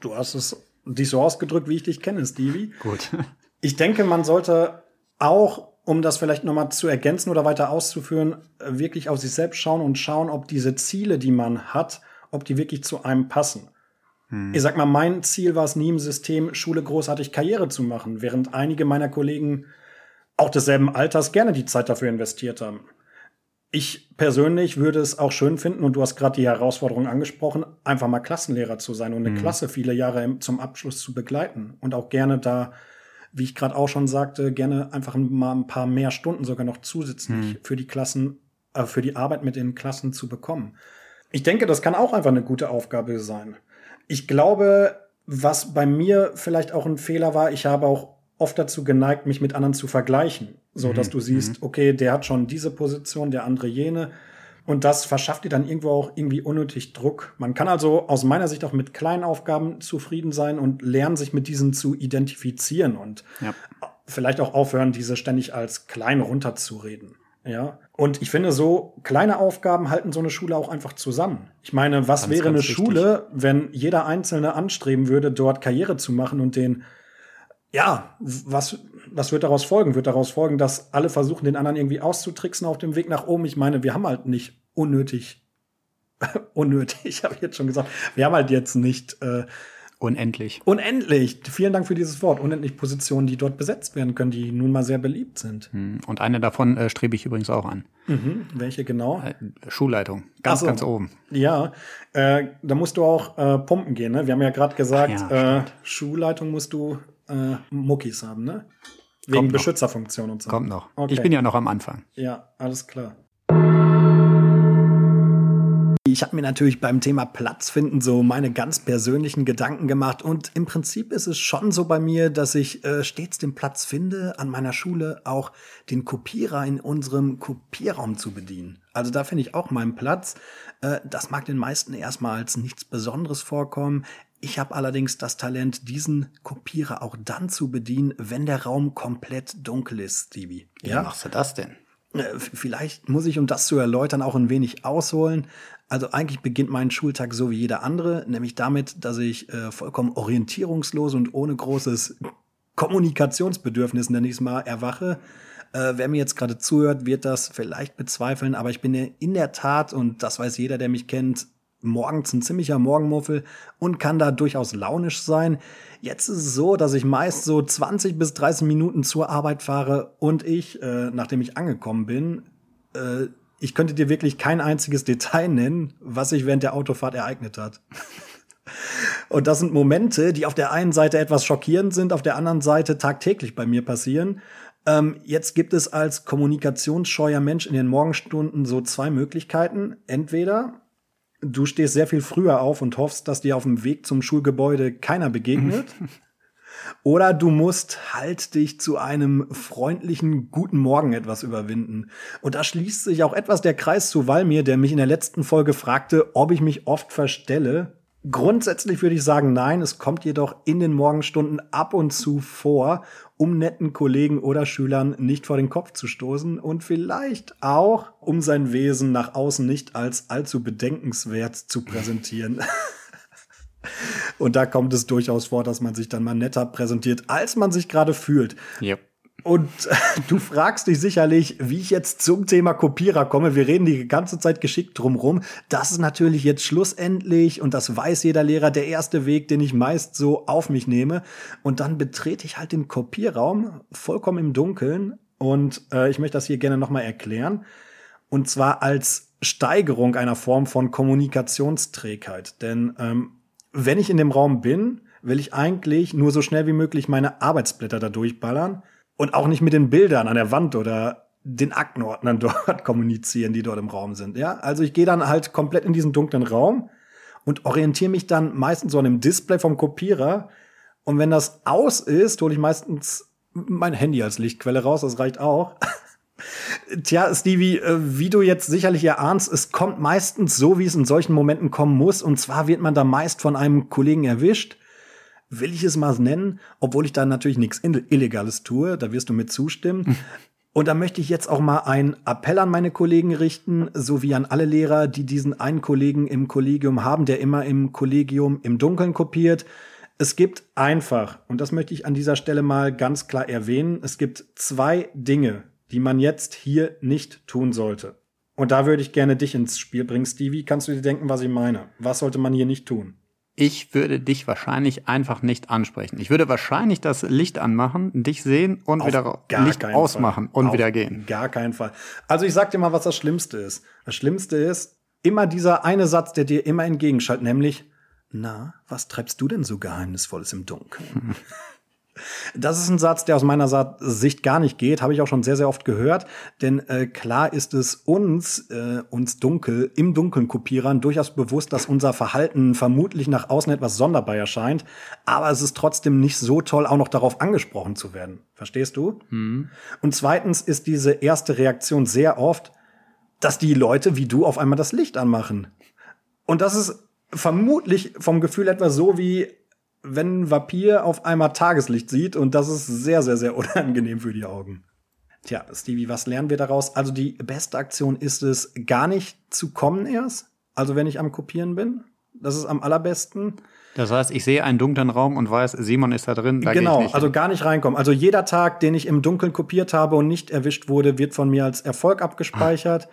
Du hast es dich so ausgedrückt, wie ich dich kenne, Stevie. Gut. Ich denke, man sollte auch um das vielleicht nochmal zu ergänzen oder weiter auszuführen, wirklich auf sich selbst schauen und schauen, ob diese Ziele, die man hat, ob die wirklich zu einem passen. Hm. Ich sag mal, mein Ziel war es nie im System, Schule großartig Karriere zu machen, während einige meiner Kollegen auch desselben Alters gerne die Zeit dafür investiert haben. Ich persönlich würde es auch schön finden, und du hast gerade die Herausforderung angesprochen, einfach mal Klassenlehrer zu sein und eine hm. Klasse viele Jahre zum Abschluss zu begleiten und auch gerne da wie ich gerade auch schon sagte, gerne einfach mal ein paar mehr Stunden sogar noch zusätzlich hm. für die Klassen, äh, für die Arbeit mit den Klassen zu bekommen. Ich denke, das kann auch einfach eine gute Aufgabe sein. Ich glaube, was bei mir vielleicht auch ein Fehler war, ich habe auch oft dazu geneigt, mich mit anderen zu vergleichen, so dass mhm. du siehst, mhm. okay, der hat schon diese Position, der andere jene. Und das verschafft dir dann irgendwo auch irgendwie unnötig Druck. Man kann also aus meiner Sicht auch mit kleinen Aufgaben zufrieden sein und lernen, sich mit diesen zu identifizieren und ja. vielleicht auch aufhören, diese ständig als klein runterzureden. Ja. Und ich finde, so kleine Aufgaben halten so eine Schule auch einfach zusammen. Ich meine, was ganz, wäre ganz eine wichtig. Schule, wenn jeder Einzelne anstreben würde, dort Karriere zu machen und den, ja, was, was wird daraus folgen? Wird daraus folgen, dass alle versuchen, den anderen irgendwie auszutricksen auf dem Weg nach oben? Ich meine, wir haben halt nicht unnötig, unnötig, habe ich jetzt schon gesagt, wir haben halt jetzt nicht äh, Unendlich. Unendlich. Vielen Dank für dieses Wort. Unendlich Positionen, die dort besetzt werden können, die nun mal sehr beliebt sind. Hm. Und eine davon äh, strebe ich übrigens auch an. Mhm. Welche genau? Äh, Schulleitung. Ganz, so. ganz oben. Ja, äh, da musst du auch äh, pumpen gehen. Ne? Wir haben ja gerade gesagt, ja, äh, Schulleitung musst du äh, Muckis haben, ne? Wegen Beschützerfunktion und so. Kommt noch. Okay. Ich bin ja noch am Anfang. Ja, alles klar. Ich habe mir natürlich beim Thema Platz finden so meine ganz persönlichen Gedanken gemacht und im Prinzip ist es schon so bei mir, dass ich äh, stets den Platz finde, an meiner Schule auch den Kopierer in unserem Kopierraum zu bedienen. Also da finde ich auch meinen Platz. Äh, das mag den meisten erstmal als nichts Besonderes vorkommen. Ich habe allerdings das Talent, diesen Kopierer auch dann zu bedienen, wenn der Raum komplett dunkel ist, Stevie. Wie ja? machst du das denn? Äh, vielleicht muss ich, um das zu erläutern, auch ein wenig ausholen. Also eigentlich beginnt mein Schultag so wie jeder andere, nämlich damit, dass ich äh, vollkommen orientierungslos und ohne großes Kommunikationsbedürfnis, nenne ich es mal, erwache. Äh, wer mir jetzt gerade zuhört, wird das vielleicht bezweifeln, aber ich bin in der Tat, und das weiß jeder, der mich kennt, morgens ein ziemlicher Morgenmuffel und kann da durchaus launisch sein. Jetzt ist es so, dass ich meist so 20 bis 30 Minuten zur Arbeit fahre und ich, äh, nachdem ich angekommen bin, äh, ich könnte dir wirklich kein einziges Detail nennen, was sich während der Autofahrt ereignet hat. und das sind Momente, die auf der einen Seite etwas schockierend sind, auf der anderen Seite tagtäglich bei mir passieren. Ähm, jetzt gibt es als kommunikationsscheuer Mensch in den Morgenstunden so zwei Möglichkeiten. Entweder du stehst sehr viel früher auf und hoffst, dass dir auf dem Weg zum Schulgebäude keiner begegnet. Oder du musst halt dich zu einem freundlichen guten Morgen etwas überwinden. Und da schließt sich auch etwas der Kreis zu Walmir, der mich in der letzten Folge fragte, ob ich mich oft verstelle. Grundsätzlich würde ich sagen, nein, es kommt jedoch in den Morgenstunden ab und zu vor, um netten Kollegen oder Schülern nicht vor den Kopf zu stoßen und vielleicht auch, um sein Wesen nach außen nicht als allzu bedenkenswert zu präsentieren. und da kommt es durchaus vor, dass man sich dann mal netter präsentiert, als man sich gerade fühlt. Yep. Und du fragst dich sicherlich, wie ich jetzt zum Thema Kopierer komme. Wir reden die ganze Zeit geschickt drumrum. Das ist natürlich jetzt schlussendlich, und das weiß jeder Lehrer, der erste Weg, den ich meist so auf mich nehme. Und dann betrete ich halt den Kopierraum vollkommen im Dunkeln. Und äh, ich möchte das hier gerne nochmal erklären. Und zwar als Steigerung einer Form von Kommunikationsträgheit. Denn ähm, wenn ich in dem Raum bin, will ich eigentlich nur so schnell wie möglich meine Arbeitsblätter da durchballern und auch nicht mit den Bildern an der Wand oder den Aktenordnern dort kommunizieren, die dort im Raum sind. Ja, also ich gehe dann halt komplett in diesen dunklen Raum und orientiere mich dann meistens so an dem Display vom Kopierer. Und wenn das aus ist, hole ich meistens mein Handy als Lichtquelle raus. Das reicht auch. Tja, Stevie, äh, wie du jetzt sicherlich erahnst, es kommt meistens so, wie es in solchen Momenten kommen muss. Und zwar wird man da meist von einem Kollegen erwischt. Will ich es mal nennen, obwohl ich da natürlich nichts Illegales tue, da wirst du mir zustimmen. Und da möchte ich jetzt auch mal einen Appell an meine Kollegen richten, sowie an alle Lehrer, die diesen einen Kollegen im Kollegium haben, der immer im Kollegium im Dunkeln kopiert. Es gibt einfach, und das möchte ich an dieser Stelle mal ganz klar erwähnen, es gibt zwei Dinge, die man jetzt hier nicht tun sollte. Und da würde ich gerne dich ins Spiel bringen, Stevie. Kannst du dir denken, was ich meine? Was sollte man hier nicht tun? Ich würde dich wahrscheinlich einfach nicht ansprechen. Ich würde wahrscheinlich das Licht anmachen, dich sehen und Auf wieder Licht ausmachen Fall. und Auf wieder gehen. Gar keinen Fall. Also ich sag dir mal, was das Schlimmste ist. Das Schlimmste ist immer dieser eine Satz, der dir immer entgegenschaltet, nämlich, na, was treibst du denn so Geheimnisvolles im Dunkeln? Das ist ein Satz, der aus meiner Sicht gar nicht geht, habe ich auch schon sehr, sehr oft gehört. Denn äh, klar ist es uns, äh, uns dunkel, im Dunkeln Kopierern durchaus bewusst, dass unser Verhalten vermutlich nach außen etwas sonderbar erscheint. Aber es ist trotzdem nicht so toll, auch noch darauf angesprochen zu werden. Verstehst du? Und zweitens ist diese erste Reaktion sehr oft, dass die Leute wie du auf einmal das Licht anmachen. Und das ist vermutlich vom Gefühl etwa so wie wenn ein Vampir auf einmal Tageslicht sieht und das ist sehr, sehr, sehr unangenehm für die Augen. Tja, Stevie, was lernen wir daraus? Also die beste Aktion ist es, gar nicht zu kommen erst. Also wenn ich am Kopieren bin. Das ist am allerbesten. Das heißt, ich sehe einen dunklen Raum und weiß, Simon ist da drin. Da genau, also gar nicht reinkommen. Also jeder Tag, den ich im Dunkeln kopiert habe und nicht erwischt wurde, wird von mir als Erfolg abgespeichert.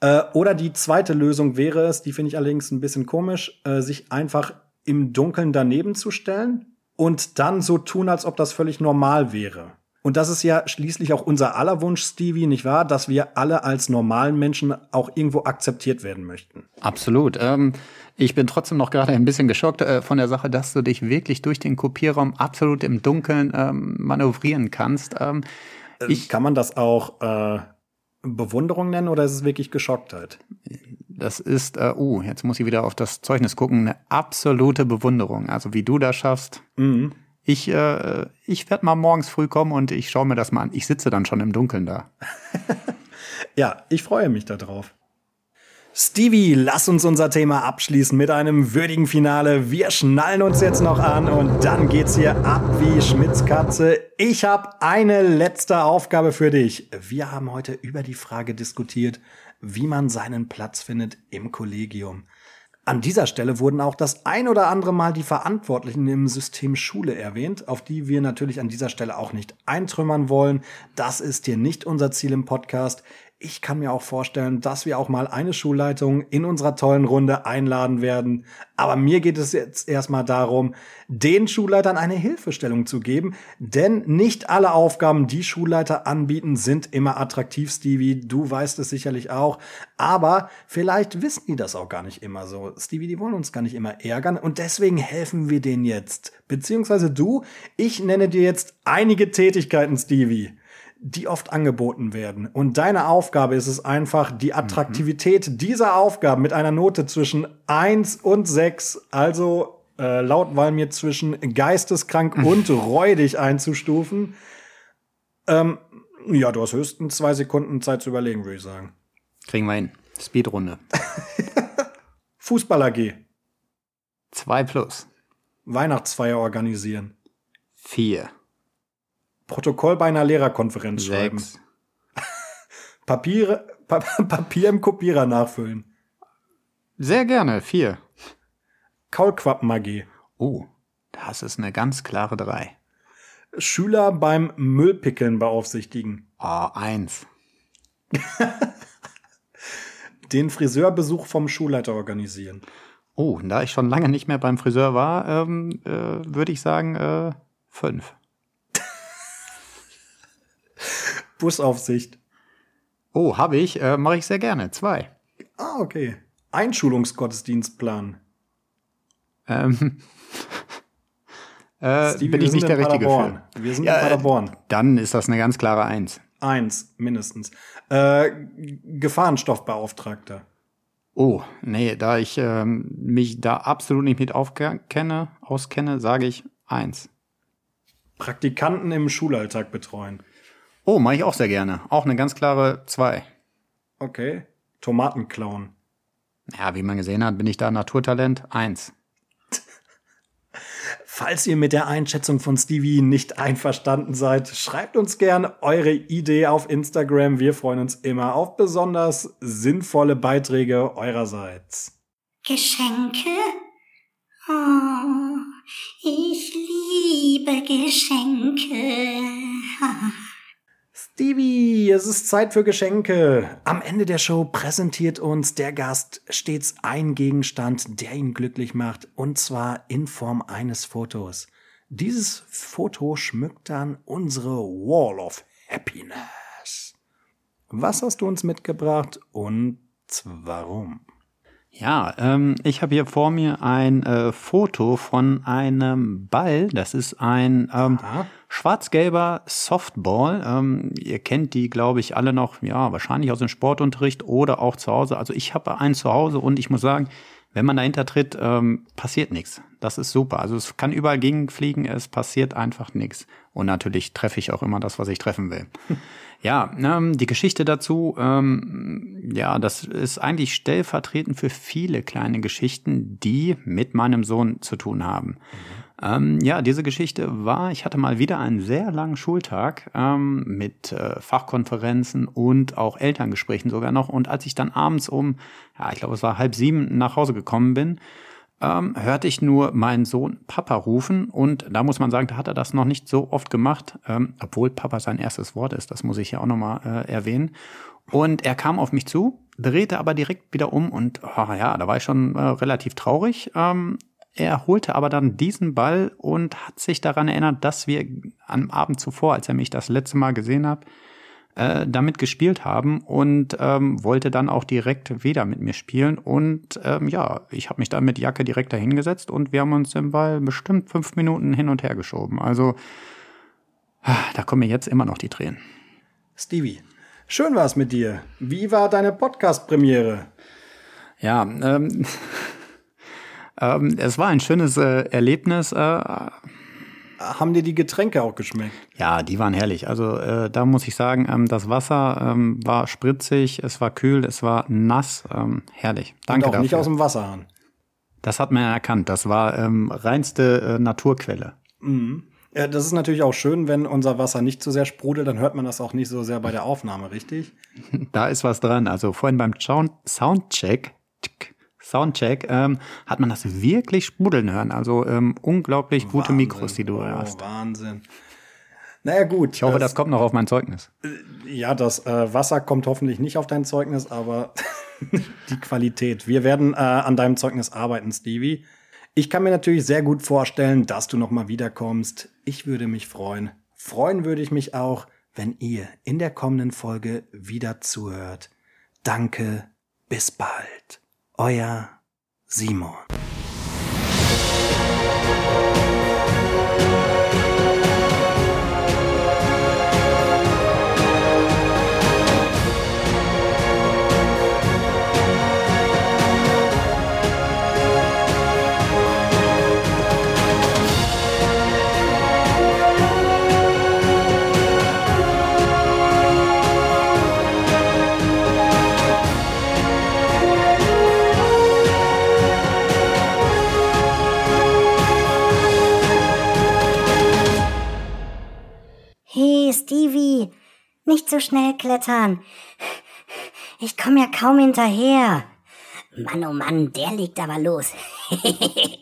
Äh, oder die zweite Lösung wäre es, die finde ich allerdings ein bisschen komisch, äh, sich einfach im Dunkeln daneben zu stellen und dann so tun, als ob das völlig normal wäre. Und das ist ja schließlich auch unser aller Wunsch, Stevie, nicht wahr? Dass wir alle als normalen Menschen auch irgendwo akzeptiert werden möchten. Absolut. Ähm, ich bin trotzdem noch gerade ein bisschen geschockt äh, von der Sache, dass du dich wirklich durch den Kopierraum absolut im Dunkeln ähm, manövrieren kannst. Ähm, ich, Kann man das auch äh, Bewunderung nennen oder ist es wirklich Geschocktheit? Das ist, äh, uh, jetzt muss ich wieder auf das Zeugnis gucken, eine absolute Bewunderung. Also wie du das schaffst. Mhm. Ich, äh, ich werde mal morgens früh kommen und ich schaue mir das mal an. Ich sitze dann schon im Dunkeln da. Ja, ich freue mich darauf. Stevie, lass uns unser Thema abschließen mit einem würdigen Finale. Wir schnallen uns jetzt noch an und dann geht's hier ab wie Schmitzkatze. Ich habe eine letzte Aufgabe für dich. Wir haben heute über die Frage diskutiert, wie man seinen Platz findet im Kollegium. An dieser Stelle wurden auch das ein oder andere Mal die Verantwortlichen im System Schule erwähnt, auf die wir natürlich an dieser Stelle auch nicht eintrümmern wollen. Das ist hier nicht unser Ziel im Podcast. Ich kann mir auch vorstellen, dass wir auch mal eine Schulleitung in unserer tollen Runde einladen werden. Aber mir geht es jetzt erstmal darum, den Schulleitern eine Hilfestellung zu geben. Denn nicht alle Aufgaben, die Schulleiter anbieten, sind immer attraktiv, Stevie. Du weißt es sicherlich auch. Aber vielleicht wissen die das auch gar nicht immer so. Stevie, die wollen uns gar nicht immer ärgern. Und deswegen helfen wir denen jetzt. Beziehungsweise du, ich nenne dir jetzt einige Tätigkeiten, Stevie die oft angeboten werden. Und deine Aufgabe ist es einfach, die Attraktivität dieser Aufgaben mit einer Note zwischen 1 und 6, also äh, laut Walmir zwischen geisteskrank und räudig einzustufen. Ähm, ja, du hast höchstens zwei Sekunden Zeit zu überlegen, würde ich sagen. Kriegen wir hin. Speedrunde. Fußball AG, Zwei plus. Weihnachtsfeier organisieren, Vier. Protokoll bei einer Lehrerkonferenz schreiben, Sechs. Papier, pa Papier im Kopierer nachfüllen, Sehr gerne. Vier. Kaulquappen AG, Oh, das ist eine ganz klare drei. Schüler beim Müllpickeln beaufsichtigen, Oh, eins. den Friseurbesuch vom Schulleiter organisieren, Oh, da ich schon lange nicht mehr beim Friseur war, ähm, äh, würde ich sagen äh, fünf. Busaufsicht. Oh, habe ich. Äh, Mache ich sehr gerne. Zwei. Ah, okay. Einschulungsgottesdienstplan. Ähm, äh, Stevie, bin ich nicht der Richtige Paderborn. für. Wir sind Ja, in Paderborn. Dann ist das eine ganz klare Eins. Eins, mindestens. Äh, Gefahrenstoffbeauftragter. Oh, nee, da ich ähm, mich da absolut nicht mit aufkenne, auskenne, sage ich eins. Praktikanten im Schulalltag betreuen. Oh, mache ich auch sehr gerne. Auch eine ganz klare zwei. Okay. Tomaten klauen. Ja, wie man gesehen hat, bin ich da Naturtalent eins. Falls ihr mit der Einschätzung von Stevie nicht einverstanden seid, schreibt uns gern eure Idee auf Instagram. Wir freuen uns immer auf besonders sinnvolle Beiträge eurerseits. Geschenke? Oh, ich liebe Geschenke. Stevie, es ist Zeit für Geschenke. Am Ende der Show präsentiert uns der Gast stets ein Gegenstand, der ihn glücklich macht, und zwar in Form eines Fotos. Dieses Foto schmückt dann unsere Wall of Happiness. Was hast du uns mitgebracht und warum? Ja, ähm, ich habe hier vor mir ein äh, Foto von einem Ball. Das ist ein ähm, schwarz-gelber Softball. Ähm, ihr kennt die, glaube ich, alle noch, ja, wahrscheinlich aus dem Sportunterricht oder auch zu Hause. Also ich habe einen zu Hause und ich muss sagen, wenn man dahinter tritt, ähm, passiert nichts. Das ist super. Also es kann überall gegenfliegen, es passiert einfach nichts. Und natürlich treffe ich auch immer das, was ich treffen will. Ja, ähm, die Geschichte dazu, ähm, ja, das ist eigentlich stellvertretend für viele kleine Geschichten, die mit meinem Sohn zu tun haben. Mhm. Ähm, ja, diese Geschichte war, ich hatte mal wieder einen sehr langen Schultag ähm, mit äh, Fachkonferenzen und auch Elterngesprächen sogar noch. Und als ich dann abends um, ja, ich glaube, es war halb sieben nach Hause gekommen bin, ähm, hörte ich nur meinen Sohn Papa rufen und da muss man sagen, da hat er das noch nicht so oft gemacht, ähm, obwohl Papa sein erstes Wort ist, das muss ich ja auch nochmal äh, erwähnen. Und er kam auf mich zu, drehte aber direkt wieder um und oh, ja, da war ich schon äh, relativ traurig. Ähm, er holte aber dann diesen Ball und hat sich daran erinnert, dass wir am Abend zuvor, als er mich das letzte Mal gesehen hat, äh, damit gespielt haben und ähm, wollte dann auch direkt wieder mit mir spielen. Und ähm, ja, ich habe mich dann mit Jacke direkt dahingesetzt und wir haben uns den Ball bestimmt fünf Minuten hin und her geschoben. Also da kommen mir jetzt immer noch die Tränen. Stevie, schön war es mit dir. Wie war deine Podcast-Premiere? Ja, ähm, ähm, es war ein schönes äh, Erlebnis. Äh, haben dir die Getränke auch geschmeckt? Ja, die waren herrlich. Also äh, da muss ich sagen, ähm, das Wasser ähm, war spritzig, es war kühl, es war nass, ähm, herrlich. Danke Und auch dafür. nicht aus dem Wasserhahn. Das hat man erkannt. Das war ähm, reinste äh, Naturquelle. Mhm. Ja, das ist natürlich auch schön, wenn unser Wasser nicht zu sehr sprudelt, dann hört man das auch nicht so sehr bei der Aufnahme, richtig? Da ist was dran. Also vorhin beim Soundcheck Soundcheck, ähm, hat man das wirklich sprudeln hören. Also ähm, unglaublich gute Wahnsinn. Mikros, die du oh, hast. Wahnsinn. Naja, gut. Ich hoffe, das, das kommt noch auf mein Zeugnis. Ja, das äh, Wasser kommt hoffentlich nicht auf dein Zeugnis, aber die Qualität. Wir werden äh, an deinem Zeugnis arbeiten, Stevie. Ich kann mir natürlich sehr gut vorstellen, dass du noch mal wiederkommst. Ich würde mich freuen. Freuen würde ich mich auch, wenn ihr in der kommenden Folge wieder zuhört. Danke, bis bald. Euer Simon. Stevie, nicht so schnell klettern. Ich komme ja kaum hinterher. Mann, oh Mann, der legt aber los.